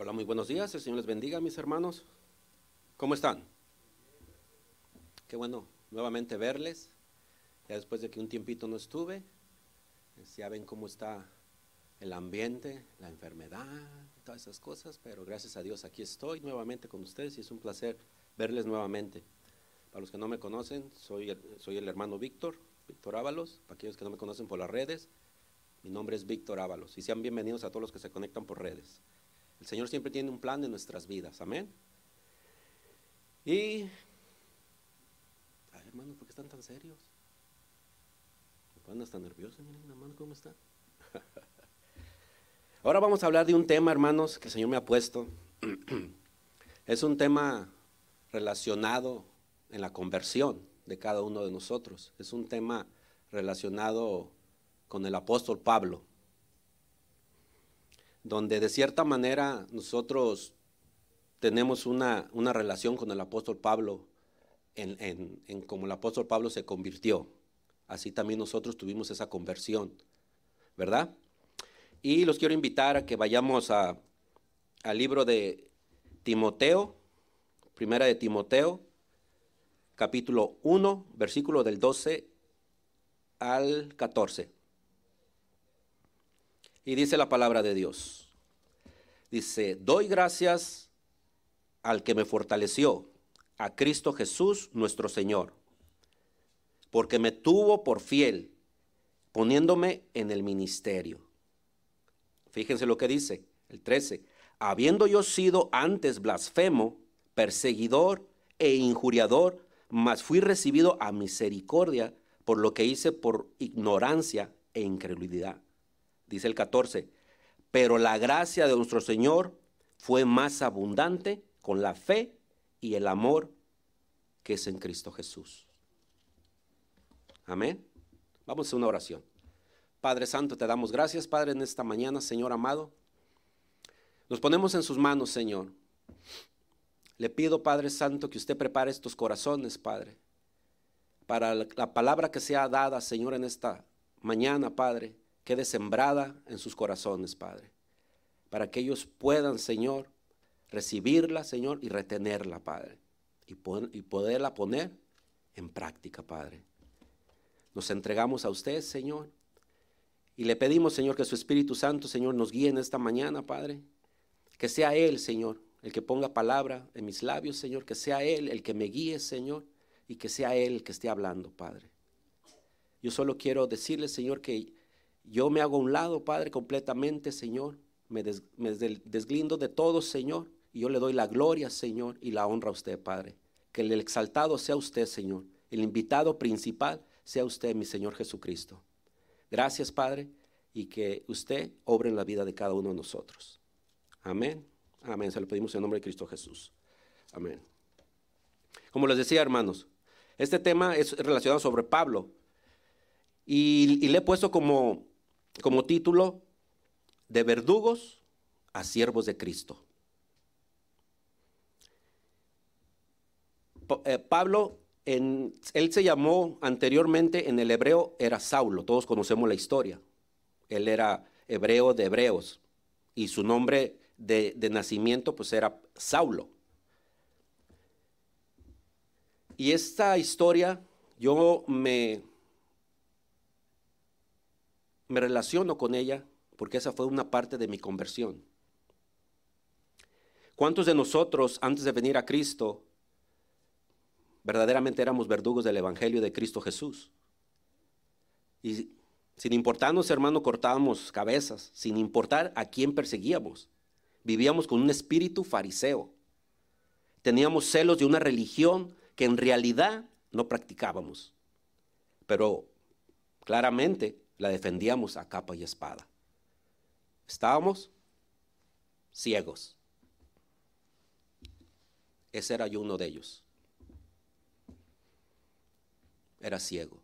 Hola, muy buenos días. El Señor les bendiga, mis hermanos. ¿Cómo están? Qué bueno nuevamente verles. Ya después de que un tiempito no estuve, ya ven cómo está el ambiente, la enfermedad, todas esas cosas, pero gracias a Dios aquí estoy nuevamente con ustedes y es un placer verles nuevamente. Para los que no me conocen, soy el, soy el hermano Víctor, Víctor Ábalos. Para aquellos que no me conocen por las redes, mi nombre es Víctor Ábalos y sean bienvenidos a todos los que se conectan por redes. El Señor siempre tiene un plan en nuestras vidas, amén. Y, ay hermano, ¿por qué están tan serios? ¿Me ponen hasta nerviosos? Miren, hermano, ¿cómo están? Ahora vamos a hablar de un tema, hermanos, que el Señor me ha puesto. es un tema relacionado en la conversión de cada uno de nosotros. Es un tema relacionado con el apóstol Pablo donde de cierta manera nosotros tenemos una, relación con el apóstol Pablo en, en, como el apóstol Pablo se convirtió. Así también nosotros tuvimos esa conversión, ¿verdad? Y los quiero invitar a que vayamos a, al libro de Timoteo, primera de Timoteo, capítulo 1, versículo del 12 al 14. Y dice la palabra de Dios. Dice, doy gracias al que me fortaleció, a Cristo Jesús nuestro Señor, porque me tuvo por fiel, poniéndome en el ministerio. Fíjense lo que dice, el 13, habiendo yo sido antes blasfemo, perseguidor e injuriador, mas fui recibido a misericordia por lo que hice por ignorancia e incredulidad dice el 14, pero la gracia de nuestro Señor fue más abundante con la fe y el amor que es en Cristo Jesús. Amén. Vamos a una oración. Padre Santo, te damos gracias, Padre, en esta mañana, Señor amado. Nos ponemos en sus manos, Señor. Le pido, Padre Santo, que usted prepare estos corazones, Padre, para la palabra que sea dada, Señor, en esta mañana, Padre quede sembrada en sus corazones, Padre, para que ellos puedan, Señor, recibirla, Señor, y retenerla, Padre, y, y poderla poner en práctica, Padre. Nos entregamos a usted, Señor, y le pedimos, Señor, que su Espíritu Santo, Señor, nos guíe en esta mañana, Padre. Que sea Él, Señor, el que ponga palabra en mis labios, Señor. Que sea Él el que me guíe, Señor. Y que sea Él el que esté hablando, Padre. Yo solo quiero decirle, Señor, que yo me hago a un lado, Padre, completamente, Señor. Me, desglindo de todo, Señor. Y yo le doy la gloria, Señor, y la honra a usted, Padre. Que el exaltado sea usted, Señor. El invitado principal sea usted, mi Señor Jesucristo. Gracias, Padre, y que usted obre en la vida de cada uno de nosotros. Amén. Amén. Se lo pedimos en nombre de Cristo Jesús. Amén. Como les decía, hermanos, este tema es relacionado sobre Pablo. y le he puesto como como título, de verdugos a siervos de Cristo. Eh, Pablo, él se llamó anteriormente en el hebreo, era Saulo, todos conocemos la historia. Él era hebreo de hebreos y su nombre de, de nacimiento pues era Saulo. Y esta historia yo me, me relaciono con ella porque esa fue una parte de mi conversión. ¿Cuántos de nosotros antes de venir a Cristo verdaderamente éramos verdugos del Evangelio de Cristo Jesús? Y sin importarnos, hermano, cortábamos cabezas, sin importar a quién perseguíamos. Vivíamos con un espíritu fariseo. Teníamos celos de una religión que en realidad no practicábamos. Pero claramente la defendíamos a capa y espada. Estábamos ciegos. Ese era yo uno de ellos. Era ciego.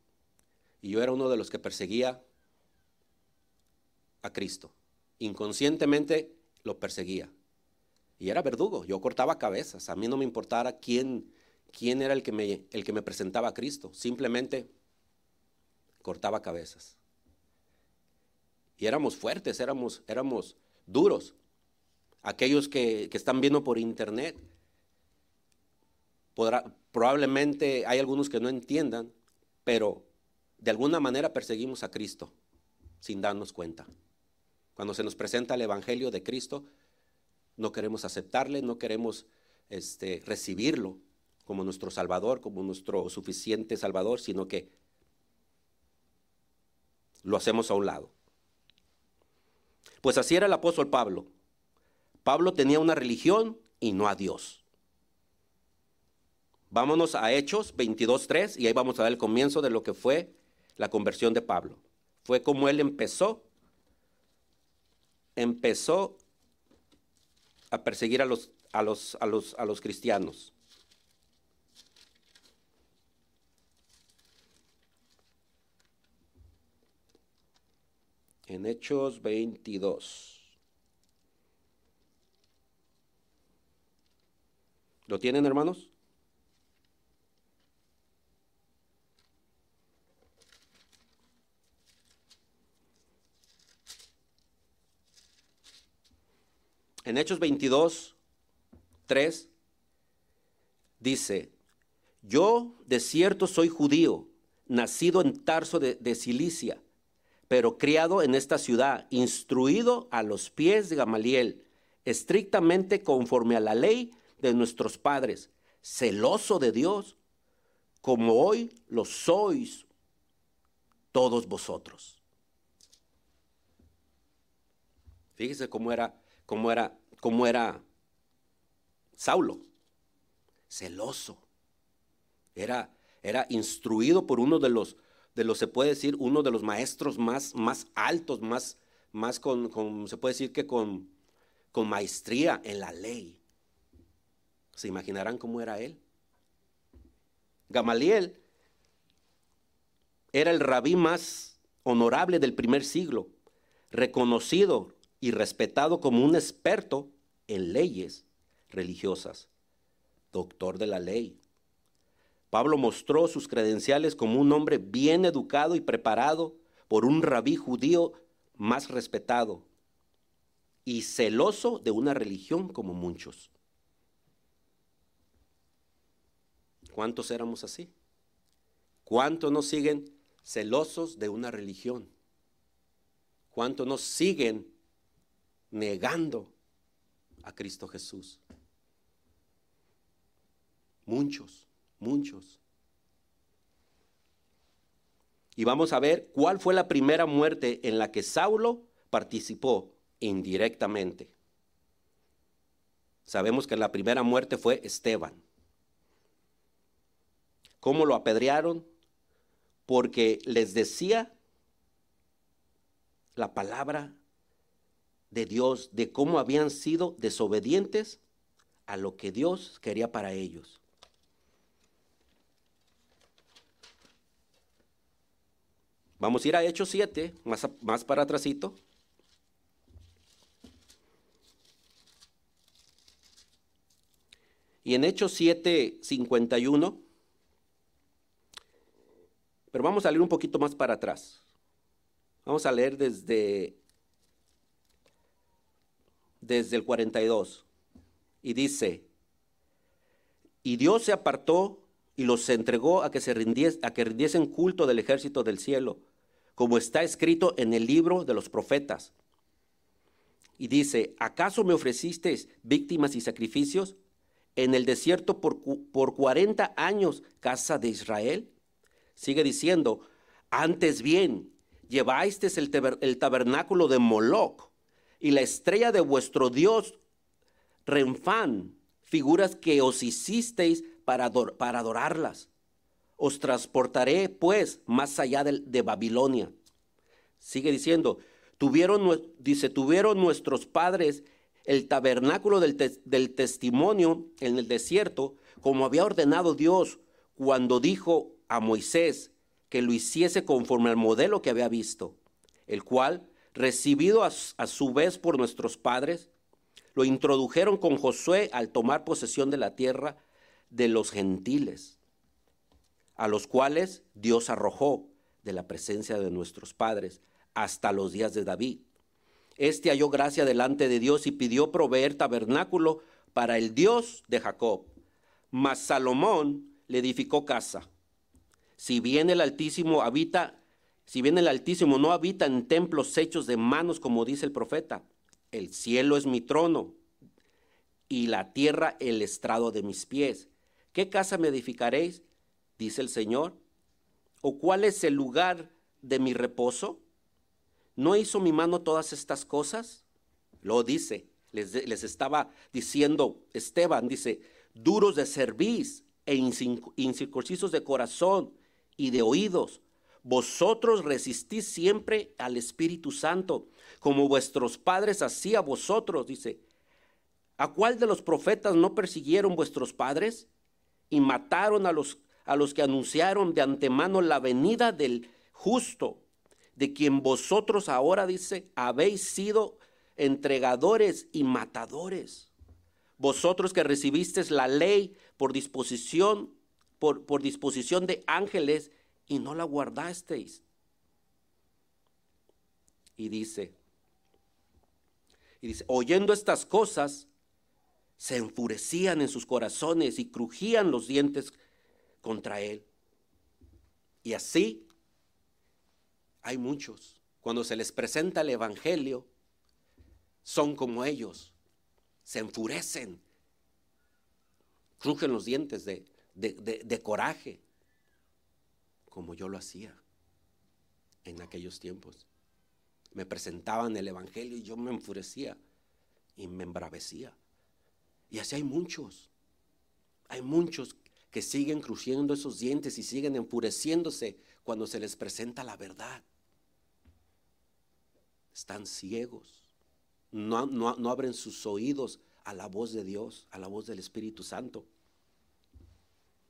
Y yo era uno de los que perseguía a Cristo. Inconscientemente lo perseguía. Y era verdugo. Yo cortaba cabezas. A mí no me importara quién, quién era el que, me, el que me presentaba a Cristo. Simplemente cortaba cabezas. Y éramos fuertes, éramos, éramos duros. aquellos que, están viendo por internet, probablemente hay algunos que no entiendan, pero de alguna manera perseguimos a Cristo sin darnos cuenta. Cuando se nos presenta el Evangelio de Cristo, no queremos aceptarle, no queremos este, recibirlo como nuestro Salvador, como nuestro suficiente Salvador, sino que lo hacemos a un lado. Pues así era el apóstol Pablo. Pablo tenía una religión y no a Dios. Vámonos a Hechos 22.3 y ahí vamos a ver el comienzo de lo que fue la conversión de Pablo. Fue como él empezó, empezó a perseguir a los, a los, a los, a los cristianos. En Hechos 22. ¿Lo tienen, hermanos? En Hechos 22, 3, dice, yo de cierto soy judío, nacido en Tarso de, de Cilicia, pero criado en esta ciudad, instruido a los pies de Gamaliel, estrictamente conforme a la ley de nuestros padres, celoso de Dios, como hoy lo sois todos vosotros. Fíjese cómo era, cómo era, cómo era Saulo, celoso. Era, era instruido por uno de los, de los, se puede decir, uno de los maestros más, más altos, más, más con, con, se puede decir que con, con maestría en la ley. ¿Se imaginarán cómo era él? Gamaliel era el rabí más honorable del primer siglo, reconocido y respetado como un experto en leyes religiosas, doctor de la ley. Pablo mostró sus credenciales como un hombre bien educado y preparado por un rabí judío más respetado y celoso de una religión como muchos. ¿Cuántos éramos así? ¿Cuántos nos siguen celosos de una religión? ¿Cuántos nos siguen negando a Cristo Jesús? Muchos, muchos. Y vamos a ver cuál fue la primera muerte en la que Saulo participó indirectamente. Sabemos que la primera muerte fue Esteban. ¿Cómo lo apedrearon? Porque les decía la palabra de Dios, de cómo habían sido desobedientes a lo que Dios quería para ellos. Vamos a ir a Hechos 7, más, más para atrásito. Y en Hechos 7, 51 pero vamos a leer un poquito más para atrás. Vamos a leer desde, desde el 42. Y dice, y Dios se apartó y los entregó a que, se a que rindiesen culto del ejército del cielo, como está escrito en el libro de los profetas. Y dice, ¿acaso me ofrecisteis víctimas y sacrificios en el desierto por, por 40 años, casa de Israel? Sigue diciendo, antes bien, lleváis el, tabernáculo de Moloch y la estrella de vuestro Dios Renfán, figuras que os hicisteis para adorarlas. Os transportaré pues más allá de, Babilonia. Sigue diciendo, tuvieron, dice, tuvieron nuestros padres el tabernáculo del, del testimonio en el desierto, como había ordenado Dios cuando dijo a Moisés que lo hiciese conforme al modelo que había visto, el cual, recibido a, su vez por nuestros padres, lo introdujeron con Josué al tomar posesión de la tierra de los gentiles, a los cuales Dios arrojó de la presencia de nuestros padres hasta los días de David, Este halló gracia delante de Dios y pidió proveer tabernáculo para el Dios de Jacob. Mas Salomón le edificó casa. Si bien el Altísimo habita, si bien el Altísimo no habita en templos hechos de manos, como dice el profeta, el cielo es mi trono y la tierra el estrado de mis pies. ¿Qué casa me edificaréis? Dice el Señor. ¿O cuál es el lugar de mi reposo? ¿No hizo mi mano todas estas cosas? Lo dice, les, les estaba diciendo Esteban, dice, duros de cerviz e incircuncisos de corazón y de oídos. Vosotros resistís siempre al Espíritu Santo, como vuestros padres hacía vosotros, dice. ¿A cuál de los profetas no persiguieron vuestros padres y mataron a los, a los que anunciaron de antemano la venida del justo, de quien vosotros ahora, dice, habéis sido entregadores y matadores? Vosotros que recibisteis la ley por disposición, por, por disposición de ángeles y no la guardasteis. Y dice, y dice, oyendo estas cosas, se enfurecían en sus corazones y crujían los dientes contra él. Y así hay muchos. Cuando se les presenta el Evangelio, son como ellos. Se enfurecen, crujen los dientes de, de coraje, como yo lo hacía en aquellos tiempos. Me presentaban el Evangelio y yo me enfurecía y me embravecía. Y así hay muchos. Hay muchos que siguen crujiendo esos dientes y siguen enfureciéndose cuando se les presenta la verdad. Están ciegos. No, no, abren sus oídos a la voz de Dios, a la voz del Espíritu Santo.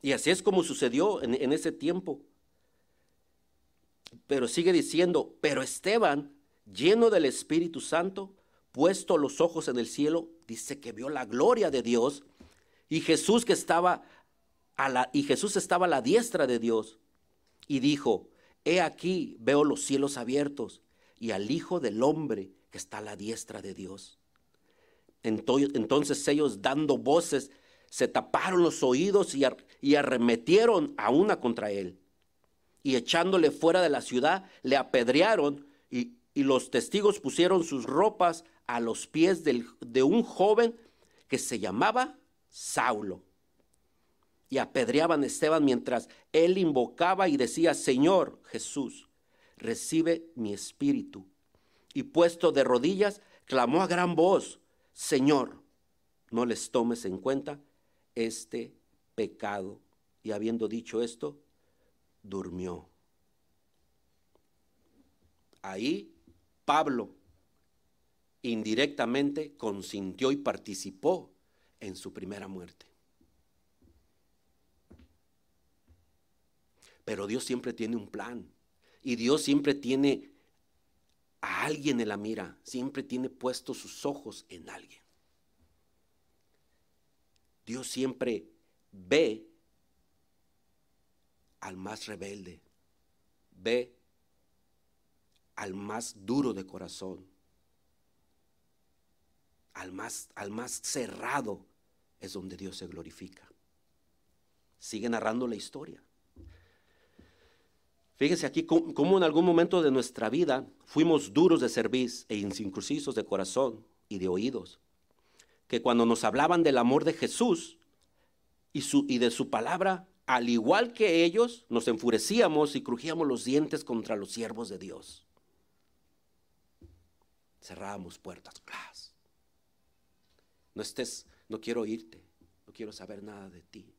Y así es como sucedió en, en ese tiempo. Pero sigue diciendo, pero Esteban, lleno del Espíritu Santo, puesto los ojos en el cielo, dice que vio la gloria de Dios y Jesús que estaba y Jesús estaba a la diestra de Dios y dijo, "He aquí veo los cielos abiertos y al Hijo del hombre que está a la diestra de Dios." Entonces ellos dando voces se taparon los oídos y, arremetieron a una contra él. Y echándole fuera de la ciudad, le apedrearon y, y los testigos pusieron sus ropas a los pies de un joven que se llamaba Saulo. Y apedreaban a Esteban mientras él invocaba y decía, Señor Jesús, recibe mi espíritu. Y puesto de rodillas, clamó a gran voz, Señor, no les tomes en cuenta este pecado. Y habiendo dicho esto, durmió. Ahí Pablo indirectamente consintió y participó en su primera muerte. Pero Dios siempre tiene un plan y Dios siempre tiene a alguien en la mira, siempre tiene puestos sus ojos en alguien. Dios siempre ve al más rebelde, ve al más duro de corazón, al más, al más cerrado, es donde Dios se glorifica. Sigue narrando la historia. Fíjense aquí cómo, en algún momento de nuestra vida fuimos duros de cerviz e incircuncisos de corazón y de oídos. Que cuando nos hablaban del amor de Jesús y, de su palabra, al igual que ellos, nos enfurecíamos y crujíamos los dientes contra los siervos de Dios. Cerrábamos puertas. No estés, no quiero irte, no quiero saber nada de ti.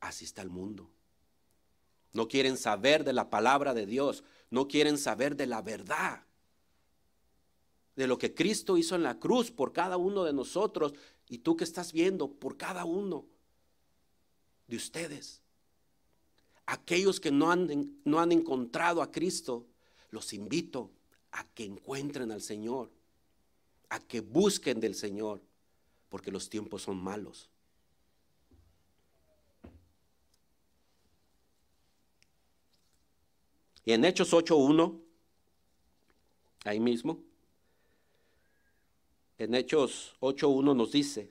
Así está el mundo. No quieren saber de la palabra de Dios, no quieren saber de la verdad, de lo que Cristo hizo en la cruz por cada uno de nosotros y tú que estás viendo por cada uno de ustedes. Aquellos que no han, no han encontrado a Cristo, los invito a que encuentren al Señor a que busquen del Señor, porque los tiempos son malos. Y en Hechos 8.1, ahí mismo, en Hechos 8.1 nos dice,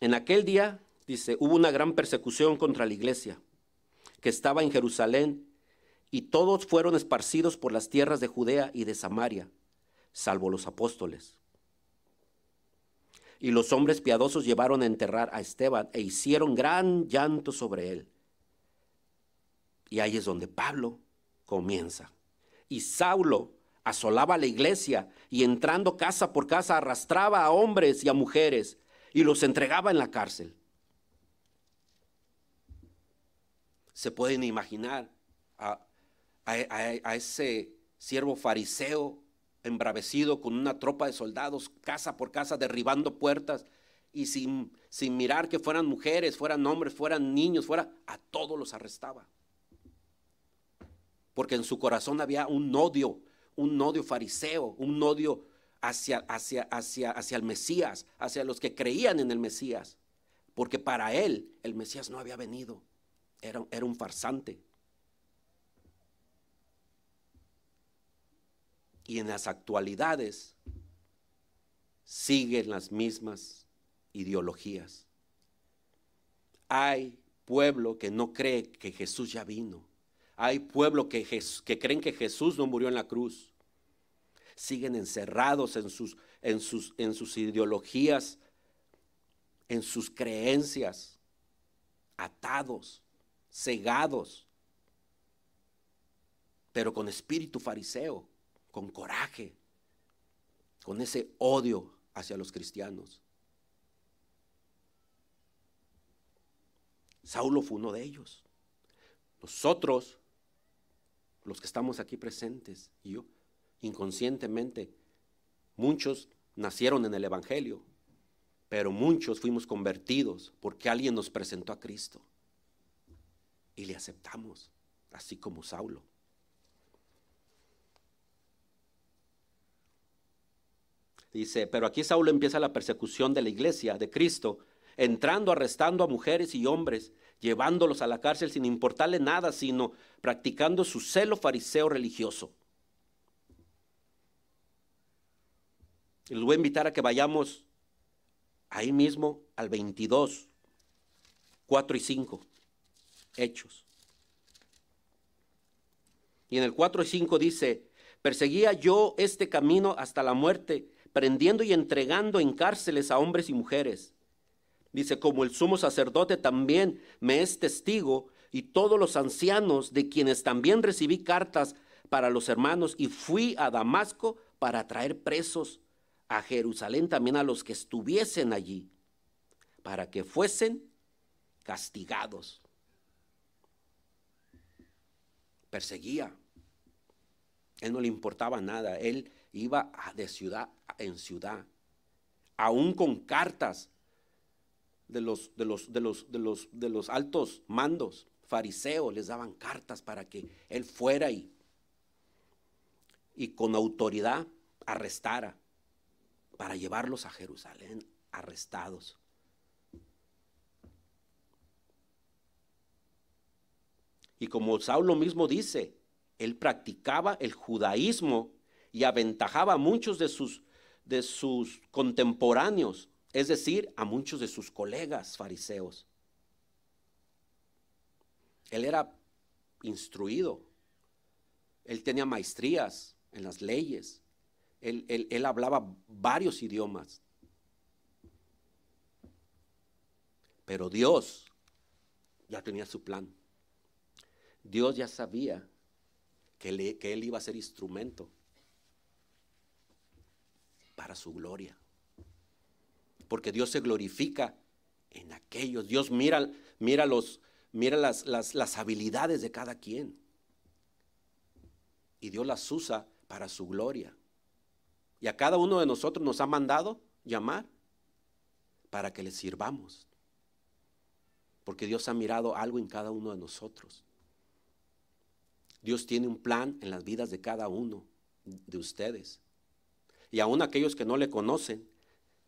en aquel día, dice, hubo una gran persecución contra la iglesia que estaba en Jerusalén y todos fueron esparcidos por las tierras de Judea y de Samaria, salvo los apóstoles. Y los hombres piadosos llevaron a enterrar a Esteban e hicieron gran llanto sobre él. Y ahí es donde Pablo comienza. Y Saulo asolaba la iglesia y entrando casa por casa arrastraba a hombres y a mujeres y los entregaba en la cárcel. Se pueden imaginar a, ese siervo fariseo embravecido con una tropa de soldados, casa por casa, derribando puertas y sin, sin mirar que fueran mujeres, fueran hombres, fueran niños, fuera, a todos los arrestaba. Porque en su corazón había un odio, un odio fariseo, un odio hacia, hacia, hacia, hacia el Mesías, hacia los que creían en el Mesías. Porque para él el Mesías no había venido, era, era un farsante. Y en las actualidades siguen las mismas ideologías. Hay pueblo que no cree que Jesús ya vino. Hay pueblo que, creen que Jesús no murió en la cruz siguen encerrados en sus, en sus ideologías, en sus creencias, atados, cegados, pero con espíritu fariseo, con coraje, con ese odio hacia los cristianos. Saulo fue uno de ellos. Nosotros, los que estamos aquí presentes, y yo, inconscientemente. Muchos nacieron en el Evangelio, pero muchos fuimos convertidos porque alguien nos presentó a Cristo y le aceptamos, así como Saulo. Dice, pero aquí Saulo empieza la persecución de la iglesia, de Cristo, entrando, arrestando a mujeres y hombres, llevándolos a la cárcel sin importarle nada, sino practicando su celo fariseo religioso. Les voy a invitar a que vayamos ahí mismo al 22, 4 y 5, Hechos. Y en el 4 y 5 dice, perseguía yo este camino hasta la muerte, prendiendo y entregando en cárceles a hombres y mujeres. Dice, como el sumo sacerdote también me es testigo y todos los ancianos de quienes también recibí cartas para los hermanos y fui a Damasco para traer presos a Jerusalén también a los que estuviesen allí, para que fuesen castigados. Perseguía. Él no le importaba nada. Él iba de ciudad en ciudad, aún con cartas de los, de los, de los, de los, de los altos mandos fariseos, les daban cartas para que él fuera y, y con autoridad arrestara para llevarlos a Jerusalén arrestados. Y como Saulo mismo dice, él practicaba el judaísmo y aventajaba a muchos de sus, de sus contemporáneos, es decir, a muchos de sus colegas fariseos. Él era instruido, él tenía maestrías en las leyes, él, hablaba varios idiomas. Pero Dios ya tenía su plan. Dios ya sabía que, que, Él iba a ser instrumento para su gloria. Porque Dios se glorifica en aquellos. Dios mira, mira, los, mira las, las, habilidades de cada quien. Y Dios las usa para su gloria. Y a cada uno de nosotros nos ha mandado llamar para que le sirvamos. Porque Dios ha mirado algo en cada uno de nosotros. Dios tiene un plan en las vidas de cada uno de ustedes. Y aún aquellos que no le conocen,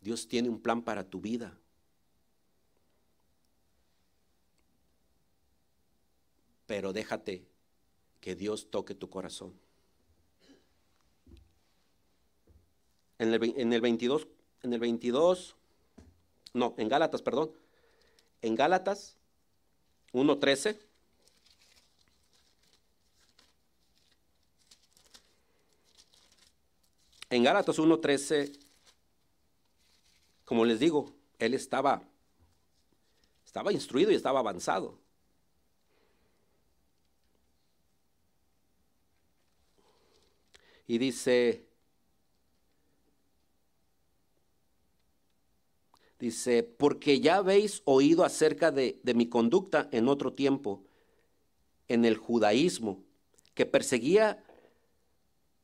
Dios tiene un plan para tu vida. Pero déjate que Dios toque tu corazón. en el, en el 22, en el 22, no, en Gálatas, perdón, en Gálatas 1.13. En Gálatas 1.13, como les digo, él estaba, estaba instruido y estaba avanzado. Y dice, dice, porque ya habéis oído acerca de, mi conducta en otro tiempo, en el judaísmo, que perseguía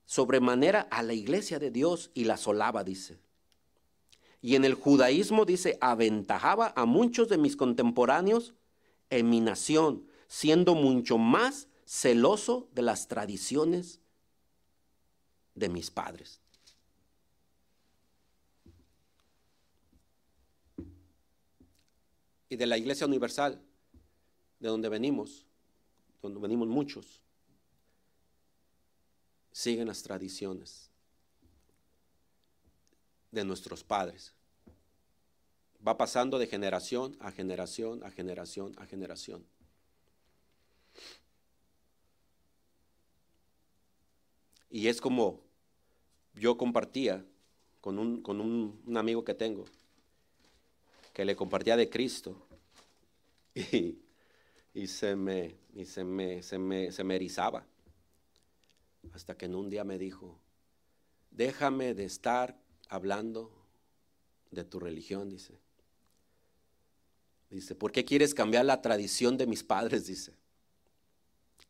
sobremanera a la iglesia de Dios y la asolaba, dice. Y en el judaísmo, dice, aventajaba a muchos de mis contemporáneos en mi nación, siendo mucho más celoso de las tradiciones de mis padres. Y de la Iglesia Universal, de donde venimos, donde venimos muchos, siguen las tradiciones de nuestros padres. Va pasando de generación a generación, a generación, a generación. Y es como yo compartía con un, con un, amigo que tengo, que le compartía de Cristo. Y, y, se, me, y se, me, se, me, se me erizaba. Hasta que en un día me dijo, déjame de estar hablando de tu religión, dice. Dice, ¿por qué quieres cambiar la tradición de mis padres? Dice.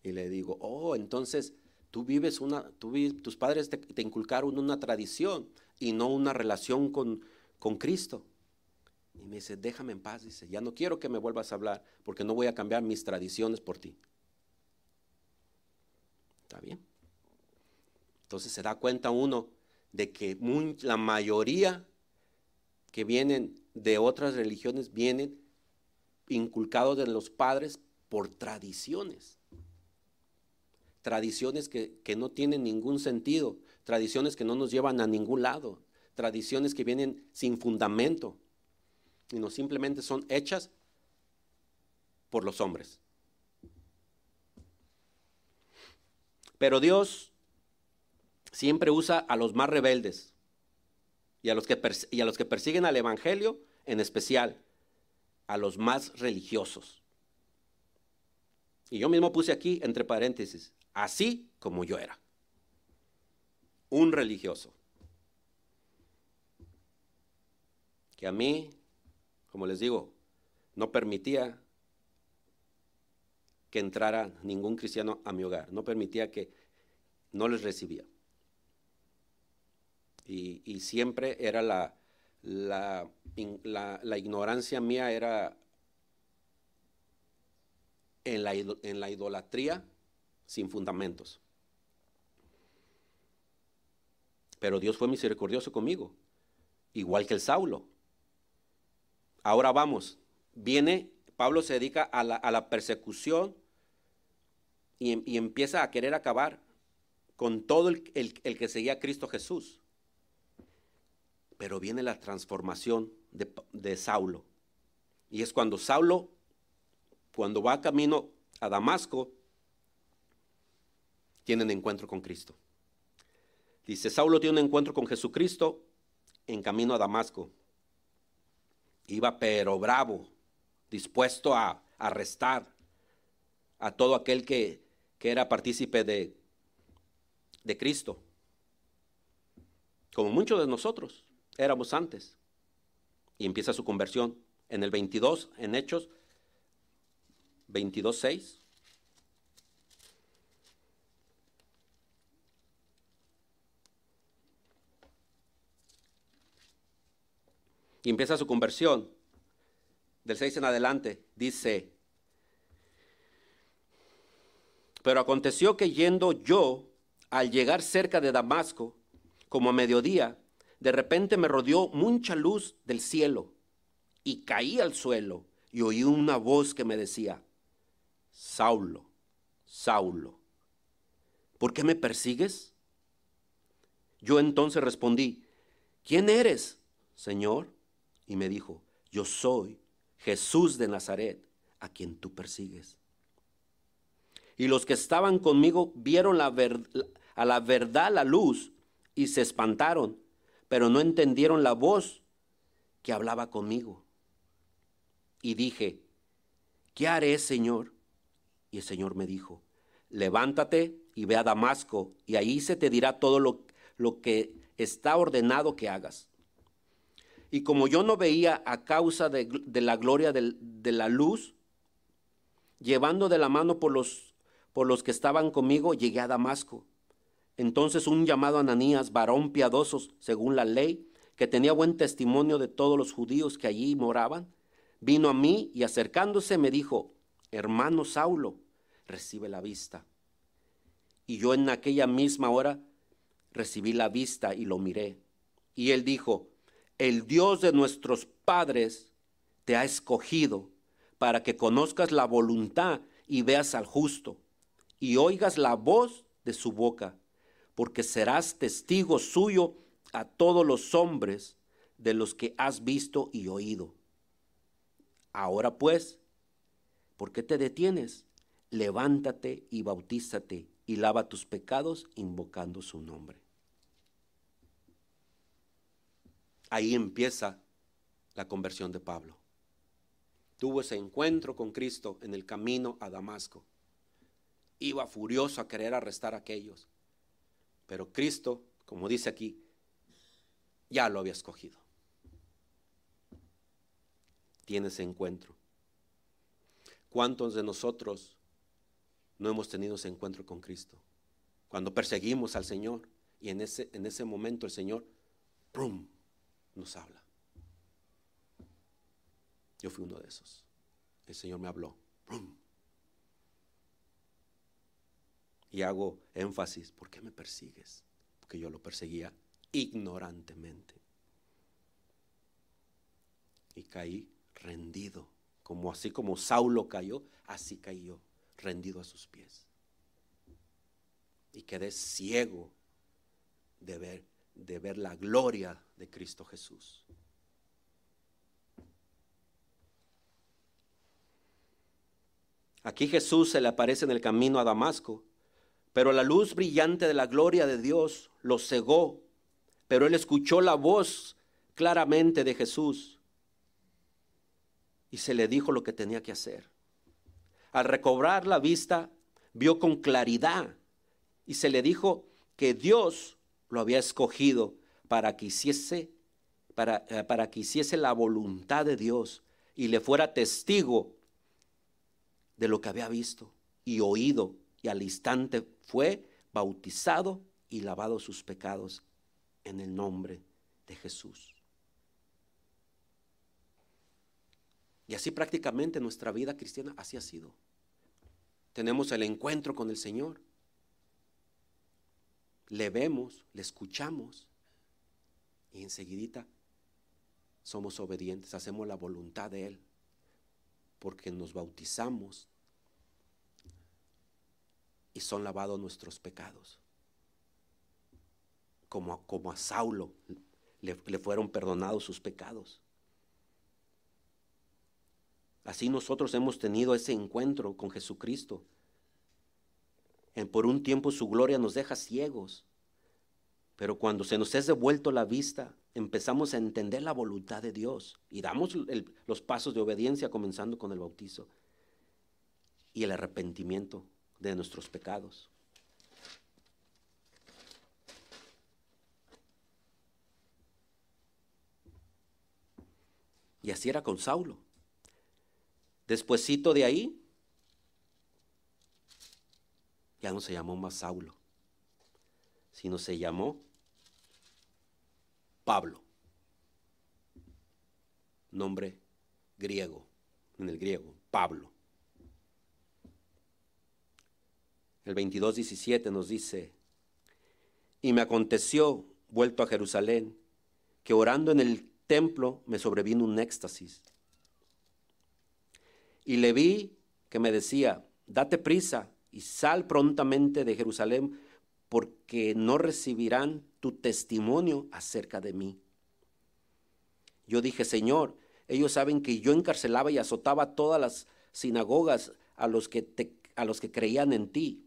Y le digo, oh, entonces Tú vives una, tus padres te, inculcaron una tradición y no una relación con, con Cristo. Y me dice, déjame en paz, dice, ya no quiero que me vuelvas a hablar porque no voy a cambiar mis tradiciones por ti. ¿Está bien? Entonces se da cuenta uno de que la mayoría que vienen de otras religiones vienen inculcados de los padres por tradiciones tradiciones que, no tienen ningún sentido, tradiciones que no nos llevan a ningún lado, tradiciones que vienen sin fundamento y no simplemente son hechas por los hombres. Pero Dios siempre usa a los más rebeldes y a los que, y a los que persiguen al Evangelio, en especial a los más religiosos. Y yo mismo puse aquí, entre paréntesis, así como yo era. Un religioso. Que a mí, como les digo, no permitía que entrara ningún cristiano a mi hogar, no permitía que no les recibía. Y, siempre era la, la, la, ignorancia mía era en la, en la idolatría sin fundamentos. Pero Dios fue misericordioso conmigo, igual que el Saulo. Ahora vamos, viene, Pablo se dedica a la, persecución y, empieza a querer acabar con todo el, que seguía a Cristo Jesús. Pero viene la transformación de, de Saulo. Y es cuando Saulo, cuando va camino a Damasco, tienen encuentro con Cristo. Dice, Saulo tiene un encuentro con Jesucristo en camino a Damasco. Iba pero bravo, dispuesto a arrestar a todo aquel que, que era partícipe de, de Cristo. Como muchos de nosotros éramos antes. Y empieza su conversión en el 22, en Hechos 22, 6. y empieza su conversión. Del 6 en adelante dice, pero aconteció que yendo yo, al llegar cerca de Damasco, como a mediodía, de repente me rodeó mucha luz del cielo y caí al suelo y oí una voz que me decía, Saulo, Saulo, ¿por qué me persigues? Yo entonces respondí, ¿quién eres, Señor? Y me dijo, yo soy Jesús de Nazaret, a quien tú persigues. Y los que estaban conmigo vieron a la verdad la luz y se espantaron, pero no entendieron la voz que hablaba conmigo. Y dije, ¿qué haré, Señor? Y el Señor me dijo, levántate y ve a Damasco, y ahí se te dirá todo lo, lo que está ordenado que hagas. Y como yo no veía a causa de, la gloria de, de, la luz, llevando de la mano por los, por los que estaban conmigo, llegué a Damasco. Entonces un llamado Ananías, varón piadoso según la ley, que tenía buen testimonio de todos los judíos que allí moraban, vino a mí y acercándose me dijo, hermano Saulo, recibe la vista. Y yo en aquella misma hora recibí la vista y lo miré. Y él dijo, el Dios de nuestros padres te ha escogido para que conozcas la voluntad y veas al justo y oigas la voz de su boca, porque serás testigo suyo a todos los hombres de los que has visto y oído. Ahora pues, ¿por qué te detienes? Levántate y bautízate y lava tus pecados invocando su nombre. Ahí empieza la conversión de Pablo. Tuvo ese encuentro con Cristo en el camino a Damasco. Iba furioso a querer arrestar a aquellos. Pero Cristo, como dice aquí, ya lo había escogido. Tiene ese encuentro. ¿Cuántos de nosotros no hemos tenido ese encuentro con Cristo? Cuando perseguimos al Señor y en ese, en ese momento el Señor, ¡prum!, nos habla. Yo fui uno de esos. El Señor me habló. Y hago énfasis, ¿por qué me persigues? Porque yo lo perseguía ignorantemente. Y caí rendido, como así como Saulo cayó, así caí yo, rendido a sus pies. Y quedé ciego de ver, de ver la gloria de Cristo Jesús. Aquí Jesús se le aparece en el camino a Damasco, pero la luz brillante de la gloria de Dios lo cegó, pero él escuchó la voz claramente de Jesús y se le dijo lo que tenía que hacer. Al recobrar la vista, vio con claridad y se le dijo que Dios lo había escogido para que hiciese, para, eh, para que hiciese la voluntad de Dios y le fuera testigo de lo que había visto y oído, y al instante fue bautizado y lavado sus pecados en el nombre de Jesús. Y así prácticamente nuestra vida cristiana así ha sido. Tenemos el encuentro con el Señor. Le vemos, le escuchamos y enseguidita somos obedientes, hacemos la voluntad de Él, porque nos bautizamos y son lavados nuestros pecados. Como, como a Saulo le, fueron perdonados sus pecados. Así nosotros hemos tenido ese encuentro con Jesucristo. En por un tiempo su gloria nos deja ciegos pero cuando se nos es devuelto la vista, empezamos a entender la voluntad de Dios y damos los pasos de obediencia comenzando con el bautizo y el arrepentimiento de nuestros pecados. Y así era con Saulo. Despuésito de ahí, ya no se llamó más Saulo, sino se llamó Pablo. Nombre griego, en el griego, Pablo. El 22.17 nos dice, y me aconteció, vuelto a Jerusalén, que orando en el templo me sobrevino un éxtasis. Y le vi que me decía, date prisa y sal prontamente de Jerusalén porque no recibirán tu testimonio acerca de mí. Yo dije, Señor, ellos saben que yo encarcelaba y azotaba todas las sinagogas a los que, a los que creían en ti.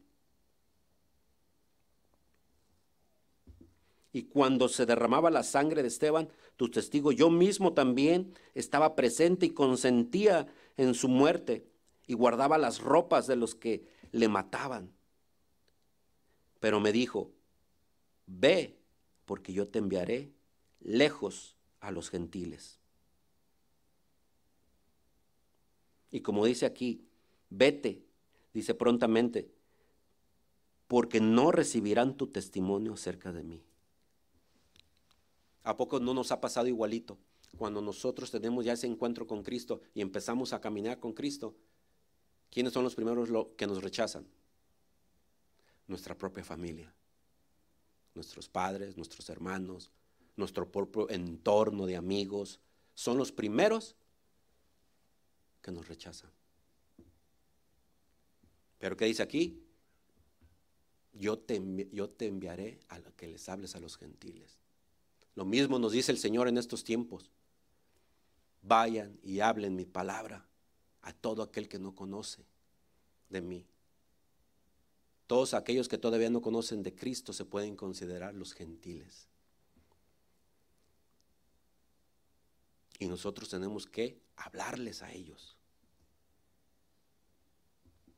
Y cuando se derramaba la sangre de Esteban, tu testigo, yo mismo también estaba presente y consentía en su muerte y guardaba las ropas de los que le mataban. Pero me dijo, ve, porque yo te enviaré lejos a los gentiles. Y como dice aquí, vete, dice prontamente, porque no recibirán tu testimonio acerca de mí. ¿A poco no nos ha pasado igualito? Cuando nosotros tenemos ya ese encuentro con Cristo y empezamos a caminar con Cristo, ¿quiénes son los primeros que nos rechazan? Nuestra propia familia, nuestros padres, nuestros hermanos, nuestro propio entorno de amigos, son los primeros que nos rechazan. Pero ¿qué dice aquí? Yo te, yo te enviaré a lo que les hables a los gentiles. Lo mismo nos dice el Señor en estos tiempos. Vayan y hablen mi palabra a todo aquel que no conoce de mí. Todos aquellos que todavía no conocen de Cristo se pueden considerar los gentiles. Y nosotros tenemos que hablarles a ellos.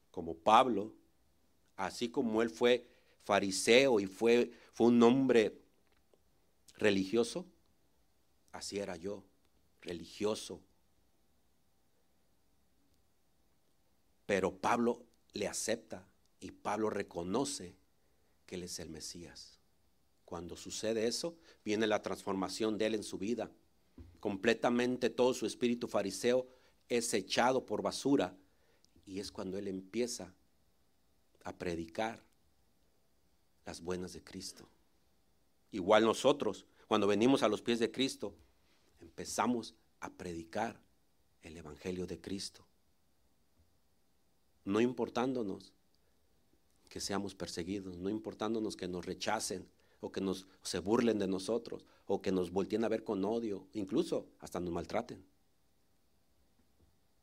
Como Pablo, así como él fue fariseo y fue, fue un hombre religioso, así era yo, religioso. Pero Pablo le acepta y Pablo reconoce que él es el Mesías. Cuando sucede eso, viene la transformación de él en su vida. Completamente todo su espíritu fariseo es echado por basura y es cuando él empieza a predicar las buenas de Cristo. Igual nosotros, cuando venimos a los pies de Cristo, empezamos a predicar el Evangelio de Cristo. No importándonos que seamos perseguidos, no importándonos que nos rechacen o que nos se burlen de nosotros o que nos volteen a ver con odio, incluso hasta nos maltraten.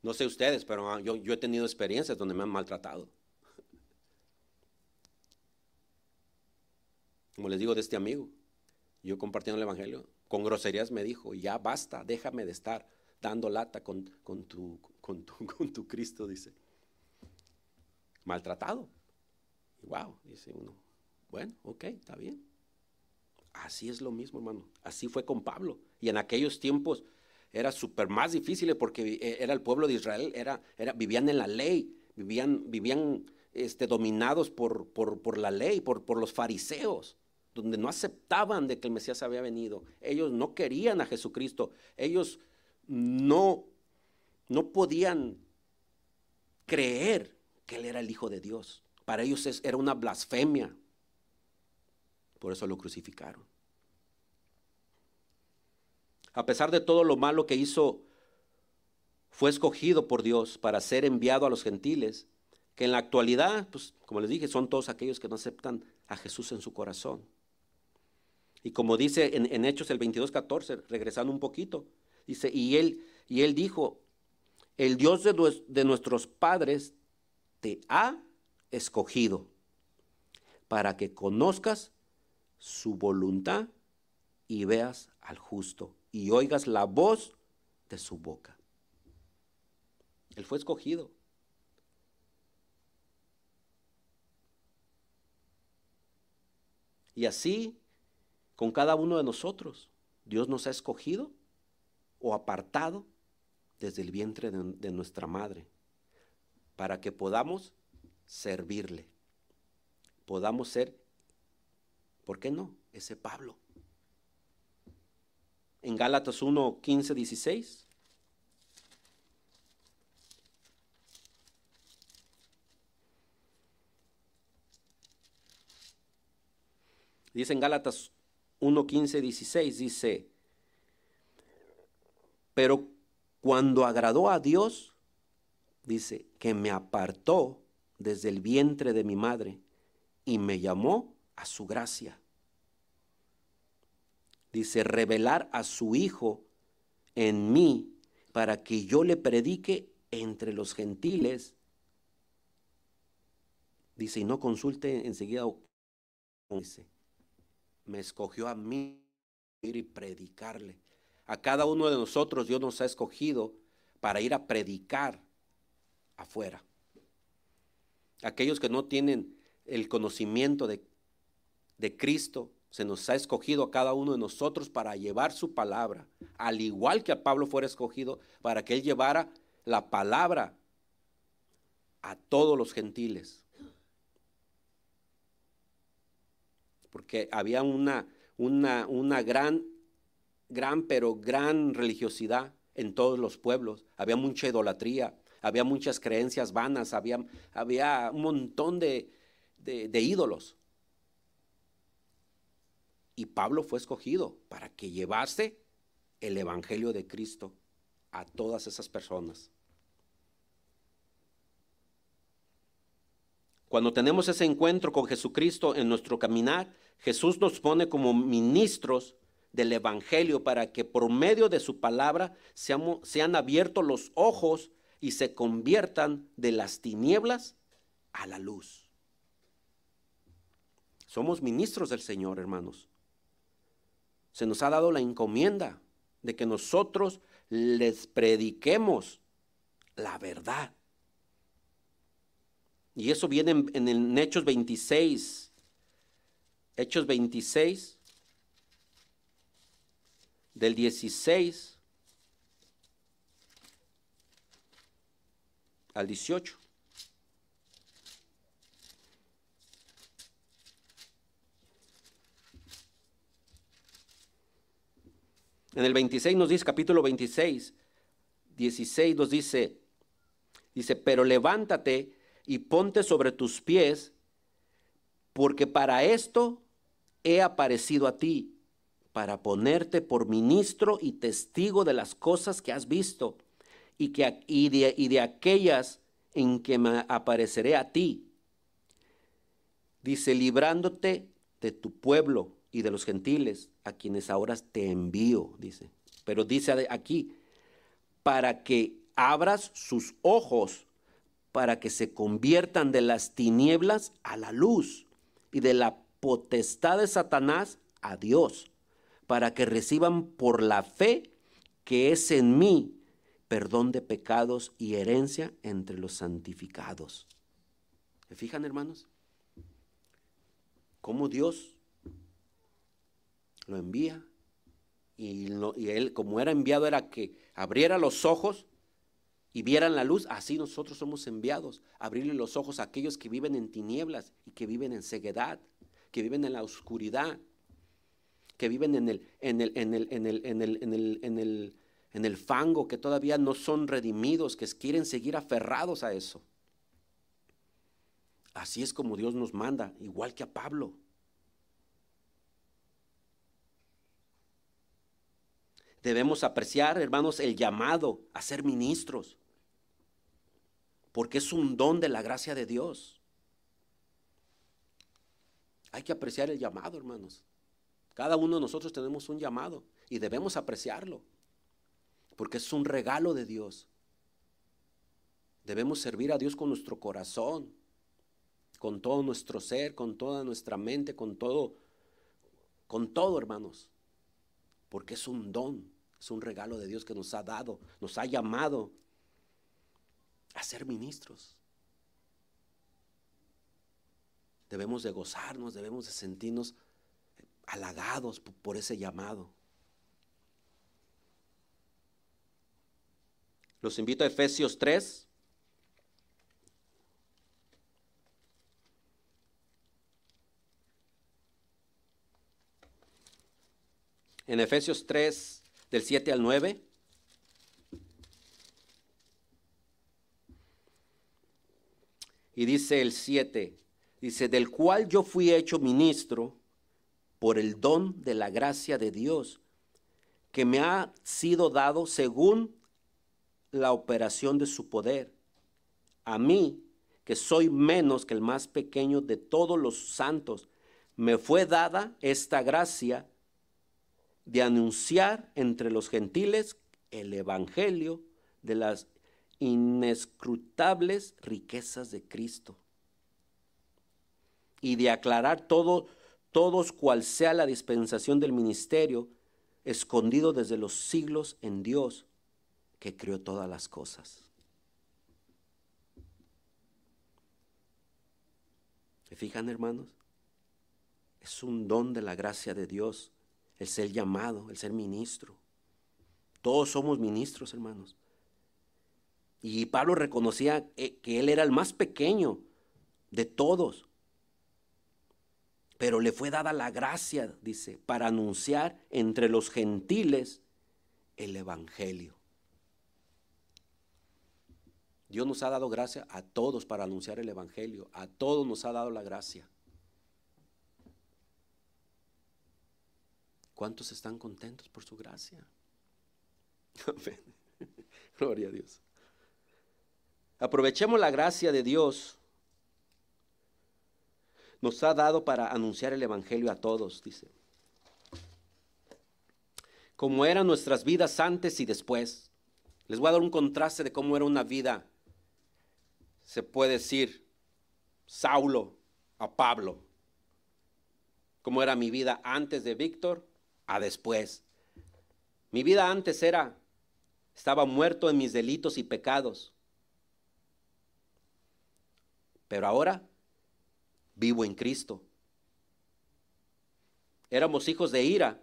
No sé ustedes, pero yo, yo he tenido experiencias donde me han maltratado. Como les digo de este amigo, yo compartiendo el Evangelio, con groserías me dijo, ya basta, déjame de estar dando lata con, tu, con, tu, con tu Cristo, dice. Maltratado. Wow, dice uno, bueno, ok, está bien. Así es lo mismo, hermano. Así fue con Pablo. Y en aquellos tiempos era súper más difícil porque e, era el pueblo de Israel, era, era, vivían en la ley, vivían, vivían este, dominados por, por, por la ley, por, por los fariseos donde no aceptaban de que el Mesías había venido. Ellos no querían a Jesucristo. Ellos no, no podían creer que Él era el Hijo de Dios. Para ellos era una blasfemia. Por eso lo crucificaron. A pesar de todo lo malo que hizo, fue escogido por Dios para ser enviado a los gentiles, que en la actualidad, pues como les dije, son todos aquellos que no aceptan a Jesús en su corazón. Y como dice en, Hechos el 22.14, regresando un poquito, dice, y él, y él dijo, el Dios de, de nuestros padres te ha escogido para que conozcas su voluntad y veas al justo y oigas la voz de su boca. Él fue escogido. Y así con cada uno de nosotros. Dios nos ha escogido o apartado desde el vientre de, nuestra madre para que podamos servirle, podamos ser, ¿por qué no? Ese Pablo. En Gálatas 1, 15, 16. Dice en Gálatas 1, 15, 16 dice, pero cuando agradó a Dios, dice, que me apartó desde el vientre de mi madre y me llamó a su gracia. Dice, revelar a su Hijo en mí para que yo le predique entre los gentiles. Dice, y no consulte enseguida, dice, me escogió a mí ir y predicarle. A cada uno de nosotros Dios nos ha escogido para ir a predicar afuera. Aquellos que no tienen el conocimiento de, de Cristo, se nos ha escogido a cada uno de nosotros para llevar su palabra, al igual que a Pablo fuera escogido para que él llevara la palabra a todos los gentiles. Porque había una, una, una gran, gran, pero gran religiosidad en todos los pueblos. Había mucha idolatría, había muchas creencias vanas, había, había un montón de, de ídolos. Y Pablo fue escogido para que llevase el Evangelio de Cristo a todas esas personas. Cuando tenemos ese encuentro con Jesucristo en nuestro caminar, Jesús nos pone como ministros del Evangelio para que por medio de su palabra sean abiertos los ojos y se conviertan de las tinieblas a la luz. Somos ministros del Señor, hermanos se nos ha dado la encomienda de que nosotros les prediquemos la verdad. Y eso viene en, en Hechos 26. Hechos 26, del 16 al 18. En el 26 nos dice, capítulo 26, 16 nos dice, dice, pero levántate y ponte sobre tus pies, porque para esto he aparecido a ti, para ponerte por ministro y testigo de las cosas que has visto y, que, y, de, y de aquellas en que me apareceré a ti. Dice, librándote de tu pueblo y de los gentiles, a quienes ahora te envío, dice. Pero dice aquí, para que abras sus ojos, para que se conviertan de las tinieblas a la luz y de la potestad de Satanás a Dios, para que reciban por la fe que es en mí perdón de pecados y herencia entre los santificados. ¿Se fijan, hermanos? Cómo Dios lo envía. Y, él, como era enviado, era que abriera los ojos y vieran la luz. Así nosotros somos enviados, abrirle los ojos a aquellos que viven en tinieblas y que viven en ceguedad, que viven en la oscuridad, que viven en el fango, que todavía no son redimidos, que quieren seguir aferrados a eso. Así es como Dios nos manda, igual que a Pablo. Debemos apreciar, hermanos, el llamado a ser ministros, porque es un don de la gracia de Dios. Hay que apreciar el llamado, hermanos. Cada uno de nosotros tenemos un llamado y debemos apreciarlo, porque es un regalo de Dios. Debemos servir a Dios con nuestro corazón, con todo nuestro ser, con toda nuestra mente, con todo, con todo, hermanos porque es un don, es un regalo de Dios que nos ha dado, nos ha llamado a ser ministros. Debemos de gozarnos, debemos de sentirnos halagados por ese llamado. Los invito a Efesios 3. en Efesios 3, del 7 al 9. Y dice el 7, dice, del cual yo fui hecho ministro por el don de la gracia de Dios, que me ha sido dado según la operación de su poder. A mí, que soy menos que el más pequeño de todos los santos, me fue dada esta gracia de anunciar entre los gentiles el Evangelio de las inescrutables riquezas de Cristo y de aclarar todo, todos cual sea la dispensación del ministerio escondido desde los siglos en Dios que creó todas las cosas. ¿Se fijan, hermanos? Es un don de la gracia de Dios el ser llamado, el ser ministro. Todos somos ministros, hermanos. Y Pablo reconocía eh, que él era el más pequeño de todos. Pero le fue dada la gracia, dice, para anunciar entre los gentiles el Evangelio. Dios nos ha dado gracia a todos para anunciar el Evangelio. A todos nos ha dado la gracia. ¿Cuántos están contentos por su gracia? Gloria a Dios. Aprovechemos la gracia de Dios. Nos ha dado para anunciar el Evangelio a todos, dice. Como eran nuestras vidas antes y después. Les voy a dar un contraste de cómo era una vida, se puede decir, Saulo a Pablo. Cómo era mi vida antes de Víctor a después. Mi vida antes era, estaba muerto en mis delitos y pecados. Pero ahora vivo en Cristo. Éramos hijos de ira,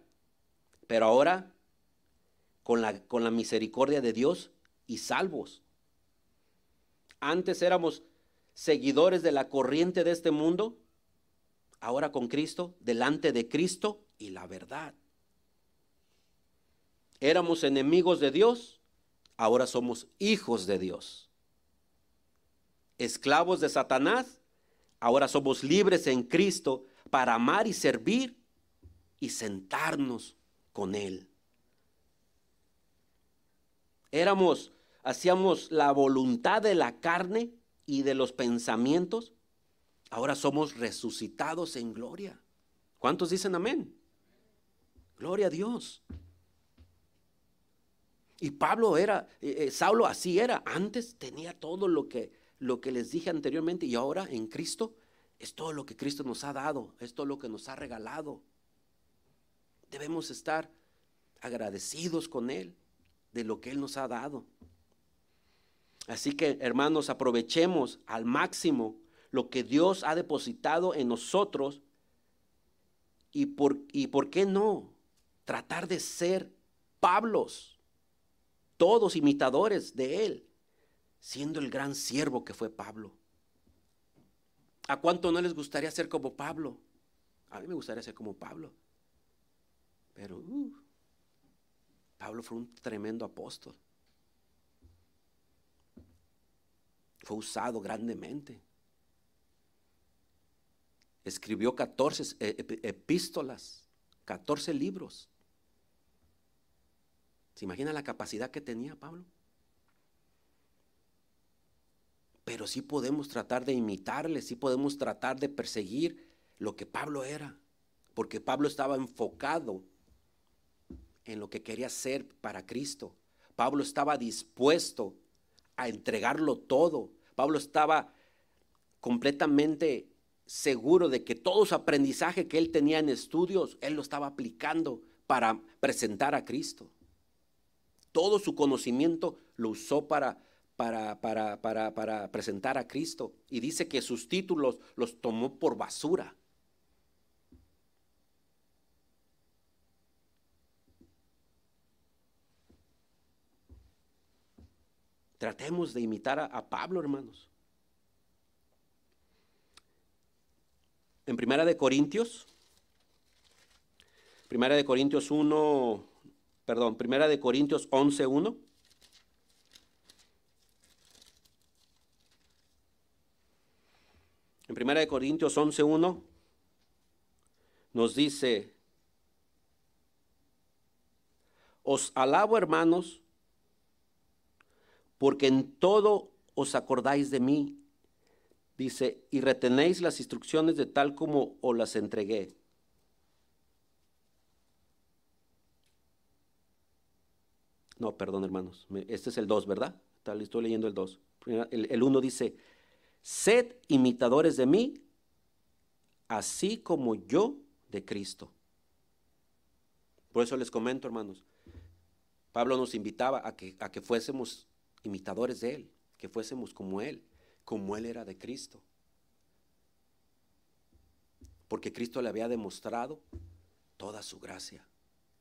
pero ahora con la, con la misericordia de Dios y salvos. Antes éramos seguidores de la corriente de este mundo, ahora con Cristo, delante de Cristo y la verdad. Éramos enemigos de Dios, ahora somos hijos de Dios esclavos de Satanás, ahora somos libres en Cristo para amar y servir y sentarnos con Él. Éramos, hacíamos la voluntad de la carne y de los pensamientos, ahora somos resucitados en gloria. ¿Cuántos dicen amén? Gloria a Dios. Y Pablo era, eh, eh, Saulo así era, antes tenía todo lo que lo que les dije anteriormente y ahora en Cristo es todo lo que Cristo nos ha dado, es todo lo que nos ha regalado. Debemos estar agradecidos con Él de lo que Él nos ha dado. Así que, hermanos, aprovechemos al máximo lo que Dios ha depositado en nosotros y por, y por qué no tratar de ser Pablos, todos imitadores de Él siendo el gran siervo que fue Pablo. ¿A cuánto no les gustaría ser como Pablo? A mí me gustaría ser como Pablo. Pero uh, Pablo fue un tremendo apóstol. Fue usado grandemente. Escribió 14 epístolas, 14 libros. ¿Se imagina la capacidad que tenía Pablo? Pero sí podemos tratar de imitarle, sí podemos tratar de perseguir lo que Pablo era, porque Pablo estaba enfocado en lo que quería ser para Cristo. Pablo estaba dispuesto a entregarlo todo. Pablo estaba completamente seguro de que todo su aprendizaje que él tenía en estudios, él lo estaba aplicando para presentar a Cristo. Todo su conocimiento lo usó para para, para, para, para presentar a Cristo. Y dice que sus títulos los tomó por basura. Tratemos de imitar a, Pablo, hermanos. En Primera de Corintios, Primera de Corintios 1, perdón, Primera de Corintios 11, 1. En 1 Corintios 11.1 nos dice, os alabo hermanos, porque en todo os acordáis de mí, dice, y retenéis las instrucciones de tal como os las entregué. No, perdón, hermanos. Este es el 2, ¿verdad? Estoy leyendo el 2. El 1 dice, sed imitadores de mí, así como yo de Cristo. Por eso les comento, hermanos. Pablo nos invitaba a que, a que fuésemos imitadores de Él, que fuésemos como Él, como Él era de Cristo. Porque Cristo le había demostrado toda su gracia.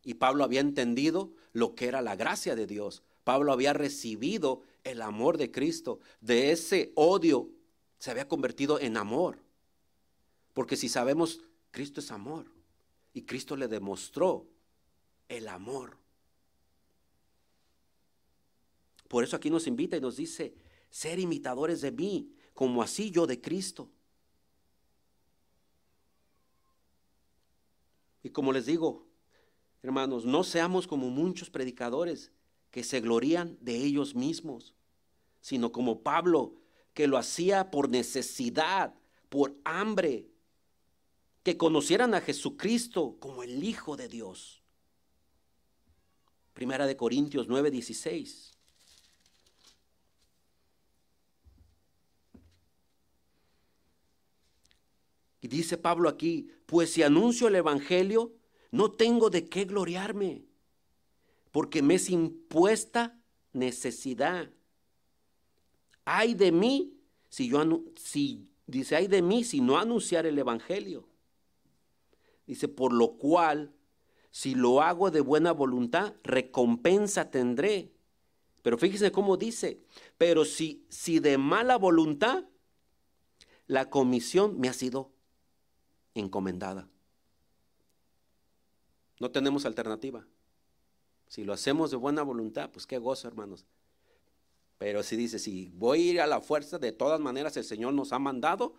Y Pablo había entendido lo que era la gracia de Dios. Pablo había recibido el amor de Cristo. De ese odio se había convertido en amor. Porque si sabemos, Cristo es amor. Y Cristo le demostró el amor. Por eso aquí nos invita y nos dice, ser imitadores de mí, como así yo de Cristo. Y como les digo, hermanos, no seamos como muchos predicadores que se glorían de ellos mismos, sino como Pablo, que lo hacía por necesidad, por hambre, que conocieran a Jesucristo como el Hijo de Dios. Primera de Corintios 9, 16. Y dice Pablo aquí, pues si anuncio el Evangelio, no tengo de qué gloriarme, porque me es impuesta necesidad. Ay de mí si yo si dice ay de mí si no anunciar el evangelio. Dice, por lo cual si lo hago de buena voluntad, recompensa tendré. Pero fíjese cómo dice, pero si si de mala voluntad la comisión me ha sido encomendada. No tenemos alternativa. Si lo hacemos de buena voluntad, pues qué gozo, hermanos. Pero si dice, si voy a ir a la fuerza, de todas maneras el Señor nos ha mandado